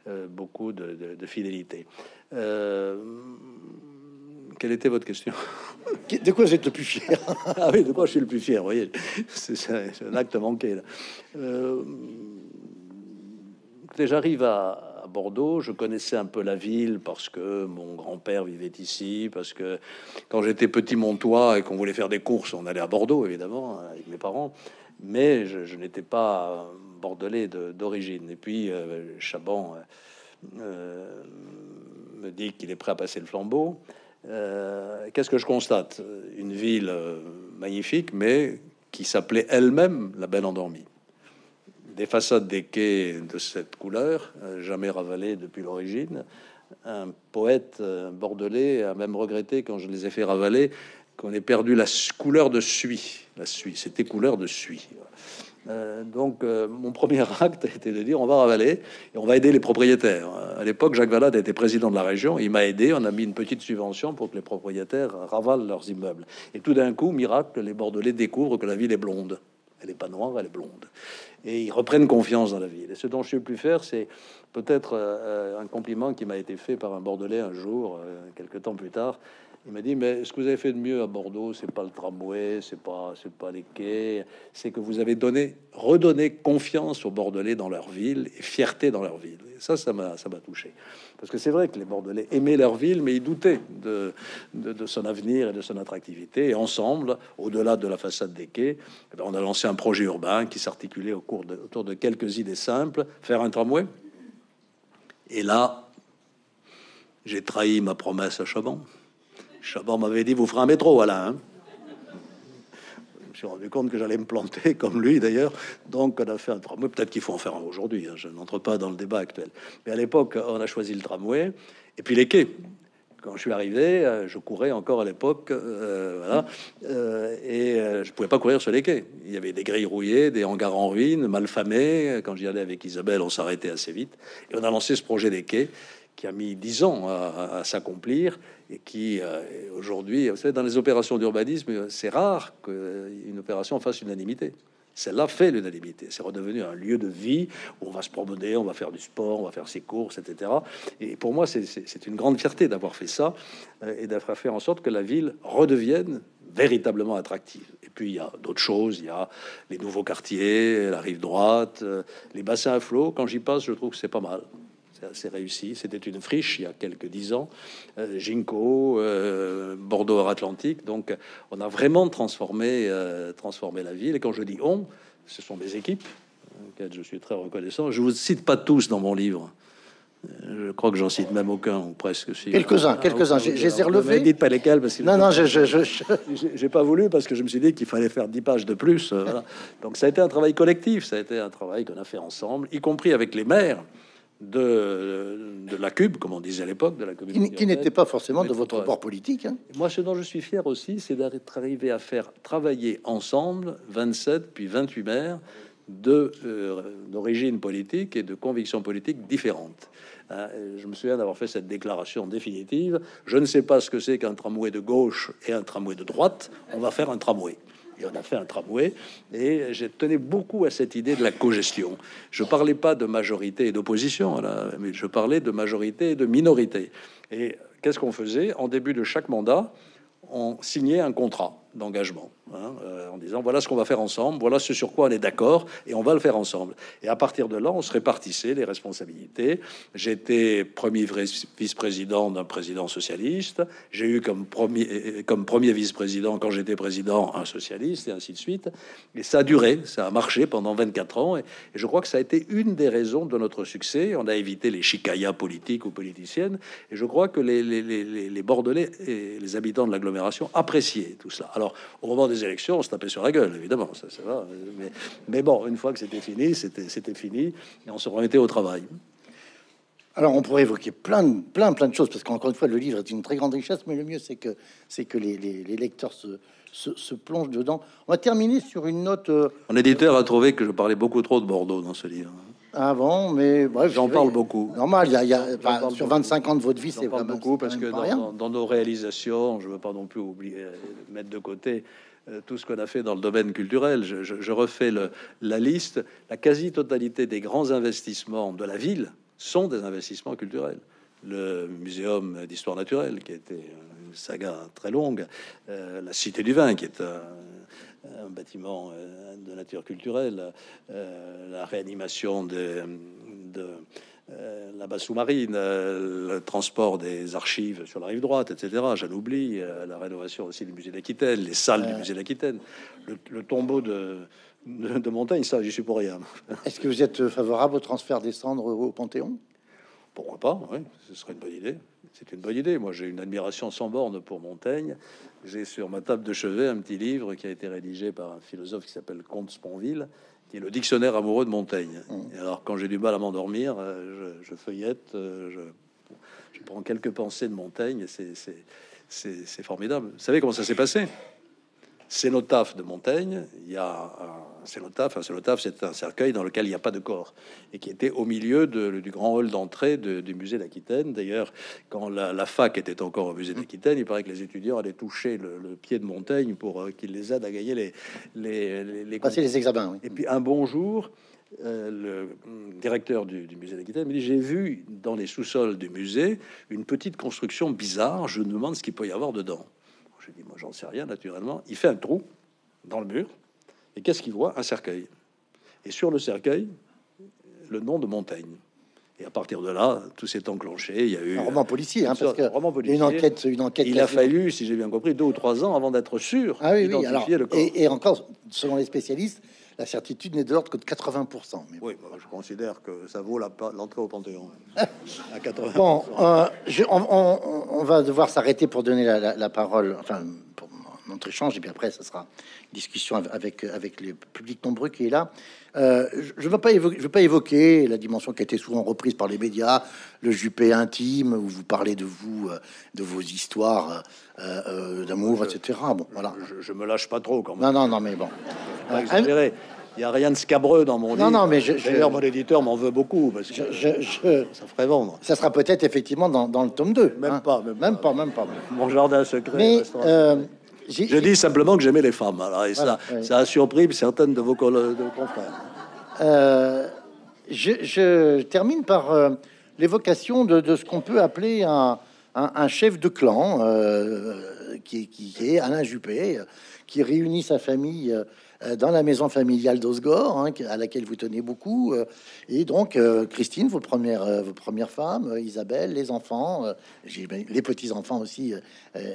euh, beaucoup de, de- de fidélité. Euh, quelle était votre question? De quoi vous êtes le plus fier? Ah oui, de quoi je suis le plus fier, vous voyez. C'est un acte manqué. là. Euh, j'arrive à, à Bordeaux, je connaissais un peu la ville parce que mon grand-père vivait ici, parce que quand j'étais petit montois et qu'on voulait faire des courses, on allait à Bordeaux, évidemment, avec mes parents. Mais je, n'étais pas bordelais de- d'origine. Et puis, euh, Chaban euh, euh, me dit qu'il est prêt à passer le flambeau. Euh, Qu'est-ce que je constate? Une ville euh, magnifique, mais qui s'appelait elle-même la Belle Endormie. Des façades des quais de cette couleur, jamais ravalées depuis l'origine. Un poète bordelais a même regretté, quand je les ai fait ravaler, qu'on ait perdu la couleur de suie. La suie, c'était couleur de suie. Euh, donc, euh, mon premier acte était de dire on va ravaler et on va aider les propriétaires. À l'époque, Jacques Valade était président de la région. Il m'a aidé. On a mis une petite subvention pour que les propriétaires ravalent leurs immeubles. Et tout d'un coup, miracle, les Bordelais découvrent que la ville est blonde. Elle n'est pas noire, elle est blonde. Et ils reprennent confiance dans la ville. Et ce dont je suis le plus fier, c'est peut-être euh, un compliment qui m'a été fait par un Bordelais un jour, euh, quelques temps plus tard. Il m'a dit, mais ce que vous avez fait de mieux à Bordeaux, c'est pas le tramway, c'est pas, c'est pas les quais, c'est que vous avez donné, redonné confiance aux Bordelais dans leur ville et fierté dans leur ville. Ça, ça m'a, ça m'a touché. Parce que c'est vrai que les Bordelais aimaient leur ville, mais ils doutaient de, de, de son avenir et de son attractivité. Et ensemble, au-delà de la façade des quais, eh ben, on a lancé un projet urbain qui s'articulait au cours de, autour de quelques idées simples. Faire un tramway. Et là, j'ai trahi ma promesse à Chaban. Chaban m'avait dit, vous ferez un métro, Alain. hein. Je me suis rendu compte que j'allais me planter, comme lui d'ailleurs. Donc, on a fait un tramway. Peut-être qu'il faut en faire un aujourd'hui. hein. Je n'entre pas dans le débat actuel. Mais à l'époque, on a choisi le tramway. Et puis les quais. Quand je suis arrivé, euh, je courais encore à l'époque, euh, voilà, Euh, et je pouvais pas courir sur les quais. Il y avait des grilles rouillées, des hangars en ruine, mal famés. Quand j'y allais avec Isabelle, on s'arrêtait assez vite. Et on a lancé ce projet des quais qui a mis dix ans à, s'accomplir et qui euh, aujourd'hui, vous savez, dans les opérations d'urbanisme, c'est rare qu'une opération fasse unanimité. Celle-là fait l'unanimité. C'est redevenu un lieu de vie où on va se promener, on va faire du sport, on va faire ses courses, etc. Et pour moi, c'est une grande fierté d'avoir fait ça euh, et d'avoir fait en sorte que la ville redevienne véritablement attractive. Et puis il y a d'autres choses, il y a les nouveaux quartiers, la rive droite, euh, les bassins à flot. Quand j'y passe, je trouve que c'est pas mal. C'est assez réussi. C'était une friche il y a quelques dix ans, euh, Ginkgo, euh, Bordeaux Atlantique. Donc, on a vraiment transformé, euh, transformé la ville. Et quand je dis on, ce sont des équipes auxquelles je suis très reconnaissant. Je vous cite pas tous dans mon livre. Euh, Je crois que j'en cite même aucun, ou presque. Si. Quelques-uns, Ah, quelques-uns. J'ai- ok. j'ai Alors, relevé. ne Dites pas lesquels, parce que Non, non, je, je, j'ai pas voulu parce que je me suis dit qu'il fallait faire 10 pages de plus. euh, voilà. Donc ça a été un travail collectif, ça a été un travail qu'on a fait ensemble, y compris avec les maires, de, de la cube, comme on disait à l'époque, de la communauté. Qui, qui n'était pas forcément de votre bord politique. Hein. Moi, ce dont je suis fier aussi, c'est d'être arrivé à faire travailler ensemble 27 puis 28 maires de euh, d'origine politique et de convictions politiques différentes. Hein, je me souviens d'avoir fait cette déclaration définitive. Je ne sais pas ce que c'est qu'un tramway de gauche et un tramway de droite. On va faire un tramway. Et on a fait un tramway. Et j'ai tenu beaucoup à cette idée de la cogestion. Je parlais pas de majorité et d'opposition, mais je parlais de majorité et de minorité. Et qu'est-ce qu'on faisait? En début de chaque mandat, on signait un contrat d'engagement, hein, euh, en disant voilà ce qu'on va faire ensemble, voilà ce sur quoi on est d'accord, et on va le faire ensemble. Et à partir de là, on se répartissait les responsabilités. J'étais premier vice-président d'un président socialiste. J'ai eu comme premier, comme premier vice-président, quand j'étais président, un socialiste, et ainsi de suite. Et ça a duré, ça a marché pendant 24 ans, et, je crois que ça a été une des raisons de notre succès. On a évité les chicayas politiques ou politiciennes, et je crois que les Bordelais et les habitants de l'agglomération appréciaient tout cela. Alors, au moment des élections, on se tapait sur la gueule, évidemment, ça, ça va. Mais, mais, bon, une fois que c'était fini, c'était fini, et on se remettait au travail. Alors, on pourrait évoquer plein, de, plein, plein de choses, parce qu'encore une fois, le livre est une très grande richesse, mais le mieux, c'est que, c'est que les, les, lecteurs se, se, plongent dedans. On va terminer sur une note. Euh, Mon éditeur a trouvé que je parlais beaucoup trop de Bordeaux dans ce livre. Avant, mais bref, j'en parle beaucoup. Normal, il y a, sur 25 ans de votre vie, c'est vraiment beaucoup parce que dans, nos réalisations, je veux pas non plus oublier mettre de côté euh, tout ce qu'on a fait dans le domaine culturel. Je, refais le, la liste. La quasi-totalité des grands investissements de la ville sont des investissements culturels. Le muséum d'histoire naturelle, qui a été une saga très longue, euh, la Cité du Vin, qui est un un bâtiment euh, de nature culturelle, euh, la réanimation de, euh, la base sous-marine, le transport des archives sur la rive droite, etc. J'en oublie, la rénovation aussi du musée d'Aquitaine, les salles du musée d'Aquitaine, le, tombeau de, de, de, Montaigne, ça, j'y suis pour rien. Est-ce que vous êtes favorable au transfert des cendres au Panthéon? Pourquoi pas, oui, ce serait une bonne idée. C'est une bonne idée. Moi, j'ai une admiration sans borne pour Montaigne. J'ai sur ma table de chevet un petit livre qui a été rédigé par un philosophe qui s'appelle Comte Sponville, qui est le dictionnaire amoureux de Montaigne. Mmh. Et alors, quand j'ai du mal à m'endormir, euh, je, feuillette, euh, je, prends quelques pensées de Montaigne. C'est formidable. Vous savez comment ça s'est passé? Cénotaphe de Montaigne, il y a un cénotaphe. Un cénotaphe, c'est un cercueil dans lequel il n'y a pas de corps et qui était au milieu du grand hall d'entrée du musée d'Aquitaine. D'ailleurs, quand la, fac était encore au musée d'Aquitaine, il paraît que les étudiants allaient toucher le, pied de Montaigne pour euh, qu'il les aide à gagner les, les, les, passer les examens. Et puis un bon jour, euh, le directeur du, du musée d'Aquitaine me dit J'ai vu dans les sous-sols du musée une petite construction bizarre. Je me demande ce qu'il peut y avoir dedans. Je dis, moi, j'en sais rien, naturellement. Il fait un trou dans le mur. Et qu'est-ce qu'il voit? Un cercueil. Et sur le cercueil, le nom de Montaigne. Et à partir de là, tout s'est enclenché. Il y a eu un roman policier, hein, parce que roman policier. une enquête, une enquête. Il a fallu, si j'ai bien compris, deux ou trois ans avant d'être sûr. Ah oui, oui. Alors, et, et, encore, selon les spécialistes, la certitude n'est de l'ordre que de 80%. Mais oui, bah, je considère que ça vaut l'entrée au Panthéon. à 80%. Bon, euh, on, va devoir s'arrêter pour donner la, parole, enfin, notre échange, et puis après, ça sera une discussion avec, avec les publics nombreux qui est là. Euh, je ne veux, pas évoquer, je veux pas évoquer la dimension qui a été souvent reprise par les médias, le Juppé intime, où vous parlez de vous, euh, de vos histoires d'amour, etc. Bon, voilà. Je, je, me lâche pas trop quand même. Non, non, non, mais bon. Il n'y a rien de scabreux dans mon livre. Non, non, mais je, d'ailleurs, mon éditeur m'en veut beaucoup parce que je, ça ferait vendre. Ça sera peut-être effectivement dans, dans, le tome 2. Même, hein. pas, même, pas, même pas. Mon jardin secret. Mais, euh, je dis simplement que j'aimais les femmes. Alors, et ça, ça a surpris certaines de vos, de confrères. Euh, je, termine par euh, l'évocation de, de, ce qu'on peut appeler un, un, chef de clan, qui, qui, est Alain Juppé, qui réunit sa famille euh, dans la maison familiale d'Osgore, hein, à laquelle vous tenez beaucoup. Euh, et donc, euh, Christine, vos premières, vos premières femmes, Isabelle, les enfants, les petits-enfants aussi,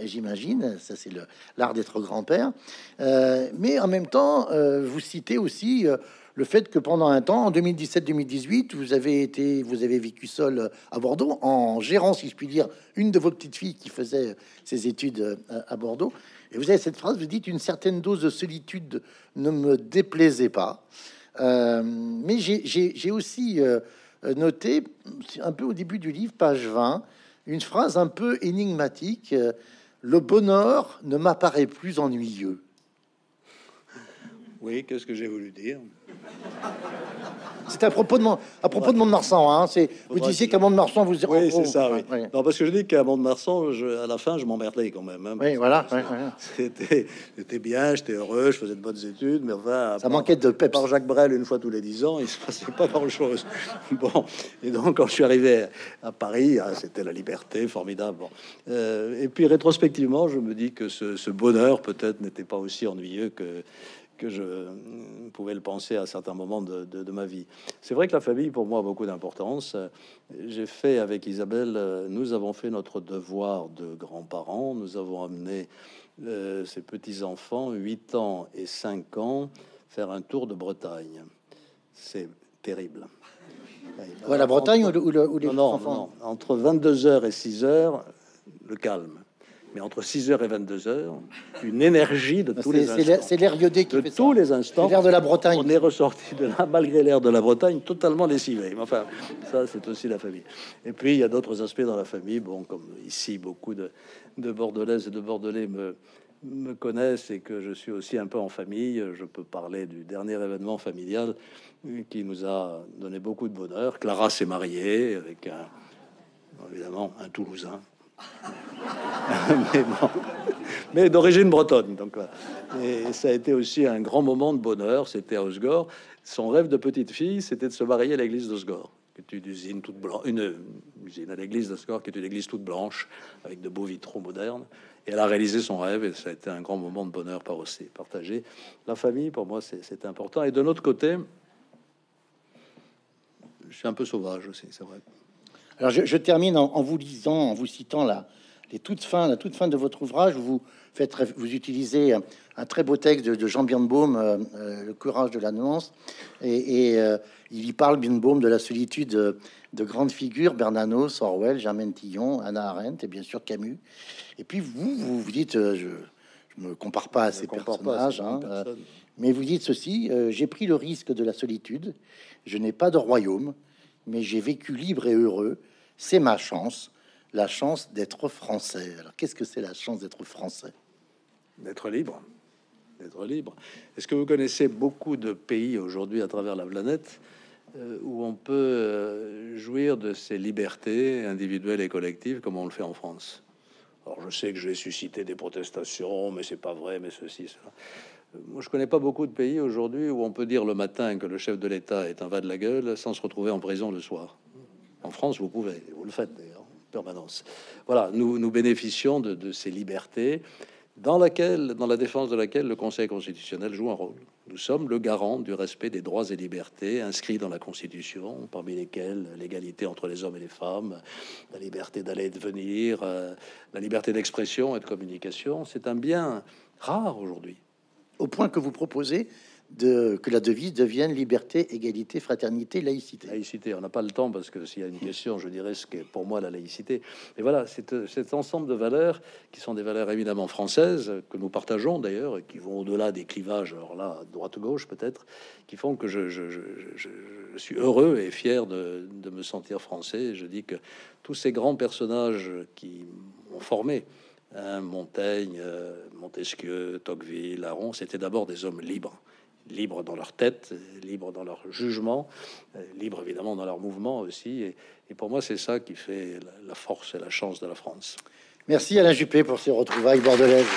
j'imagine. Ça, c'est l'art d'être grand-père. mais en même temps, vous citez aussi le fait que pendant un temps, en 2017-2018, vous avez été, vous avez vécu seul à Bordeaux, en gérant, si je puis dire, une de vos petites filles qui faisait ses études à Bordeaux. Et vous avez cette phrase, vous dites une certaine dose de solitude ne me déplaisait pas. Euh, mais j'ai aussi euh, noté, un peu au début du livre, page 20, une phrase un peu énigmatique. euh, Le bonheur ne m'apparaît plus ennuyeux. Oui, qu'est-ce que j'ai voulu dire? C'est à propos de mon, à propos de Mont-de-Marsan. Hein, c'est, vous disiez qu'à Mont-de-Marsan, vous... Oui, c'est ça, oh, oui. ouais. Non, parce que je dis qu'à Mont-de-Marsan, je- à la fin, je m'emmerdais quand même. hein. Oui, voilà. ouais. C'était, j'étais bien, j'étais heureux, je faisais de bonnes études, mais enfin, Ça manquait de peps. par Jacques Brel une fois tous les dix ans, il se passait pas grand-chose. Bon, et donc quand je suis arrivé à Paris, ah, c'était la liberté, formidable. Bon. Euh, et puis rétrospectivement, je me dis que ce, ce bonheur peut-être n'était pas aussi ennuyeux que que je mm, pouvais le penser à certains moments de, de- de ma vie. C'est vrai que la famille, pour moi, a beaucoup d'importance. Euh, J'ai fait avec Isabelle, euh, nous avons fait notre devoir de grands-parents. Nous avons amené euh, ses petits-enfants, 8 ans et 5 ans, faire un tour de Bretagne. C'est terrible. Ouais, la Bretagne ou, le- ou le- ou les non, enfants non. Entre 22h et 6h, le calme. Mais entre 6h et 22h, une énergie de tous les instants. c'est l'air iodé qui De fait ça. tous les instants. l'air de la Bretagne. On est ressorti de là, malgré l'air de la Bretagne, totalement lessivé. Mais enfin, ça, c'est aussi la famille. Et puis, il y a d'autres aspects dans la famille. Bon, comme ici, beaucoup de, de Bordelaises et de Bordelais me, me connaissent et que je suis aussi un peu en famille. Je peux parler du dernier événement familial qui nous a donné beaucoup de bonheur. Clara s'est mariée avec un, évidemment, un Toulousain. mais d'origine bretonne. Donc, et ça a été aussi un grand moment de bonheur. C'était à Osgore. Son rêve de petite fille, c'était de se marier à l'église d'Osgore, une usine toute blanche, une usine à l'église d'Osgore, qui est une église toute blanche avec de beaux vitraux modernes. Et elle a réalisé son rêve, et ça a été un grand moment de bonheur par aussi partagé. La famille, pour moi, c'est important. Et de notre côté, je suis un peu sauvage aussi, c'est vrai. Alors, je, je termine en, en vous lisant, en vous citant la, les toutes fins, la toute fin de votre ouvrage. Vous faites, vous utilisez un, très beau texte de, de Jean Birnbaum, euh, euh, Le courage de la nuance, et, et, euh, il y parle Birnbaum de la solitude de grandes figures, Bernanos, Orwell, Germaine Tillon, Anna Arendt et bien sûr Camus. Et puis vous, vous, vous dites, euh, je, je me compare pas à ces à personnages, ces hein, mais vous dites ceci j'ai pris le risque de la solitude. Je n'ai pas de royaume, mais j'ai vécu libre et heureux. C'est ma chance, la chance d'être français. Alors, qu'est-ce que c'est la chance d'être français? D'être libre. D'être libre. Est-ce que vous connaissez beaucoup de pays aujourd'hui à travers la planète euh, où on peut euh, jouir de ces libertés individuelles et collectives comme on le fait en France? Alors je sais que je vais susciter des protestations, mais c'est pas vrai, mais ceci, cela. Euh, Moi, je connais pas beaucoup de pays aujourd'hui où on peut dire le matin que le chef de l'État est un va de la gueule sans se retrouver en prison le soir. En France, vous pouvez, vous le faites d'ailleurs, en permanence. Voilà, nous, bénéficions de, de ces libertés dans, laquelle, dans la défense de laquelle le Conseil constitutionnel joue un rôle. Nous sommes le garant du respect des droits et libertés inscrits dans la Constitution, parmi lesquels l'égalité entre les hommes et les femmes, la liberté d'aller et de venir, euh, la liberté d'expression et de communication. C'est un bien rare aujourd'hui. Au point que vous proposez de, que la devise devienne liberté, égalité, fraternité, laïcité. Laïcité, on n'a pas le temps parce que s'il y a une question, je dirais ce qu'est pour moi la laïcité. Mais voilà, c'est euh, cet ensemble de valeurs qui sont des valeurs évidemment françaises, que nous partageons d'ailleurs, et qui vont au-delà des clivages, alors là, droite-gauche peut-être, qui font que je, suis heureux et fier de, de me sentir français. Je dis que tous ces grands personnages qui m'ont formé, hein, Montaigne, euh, Montesquieu, Tocqueville, Aron, c'était d'abord des hommes libres libres dans leur tête, libres dans leur jugement, libres évidemment dans leur mouvement aussi. Et, pour moi, c'est ça qui fait la, la force et la chance de la France. Merci Alain Juppé pour ces retrouvailles bordelaises.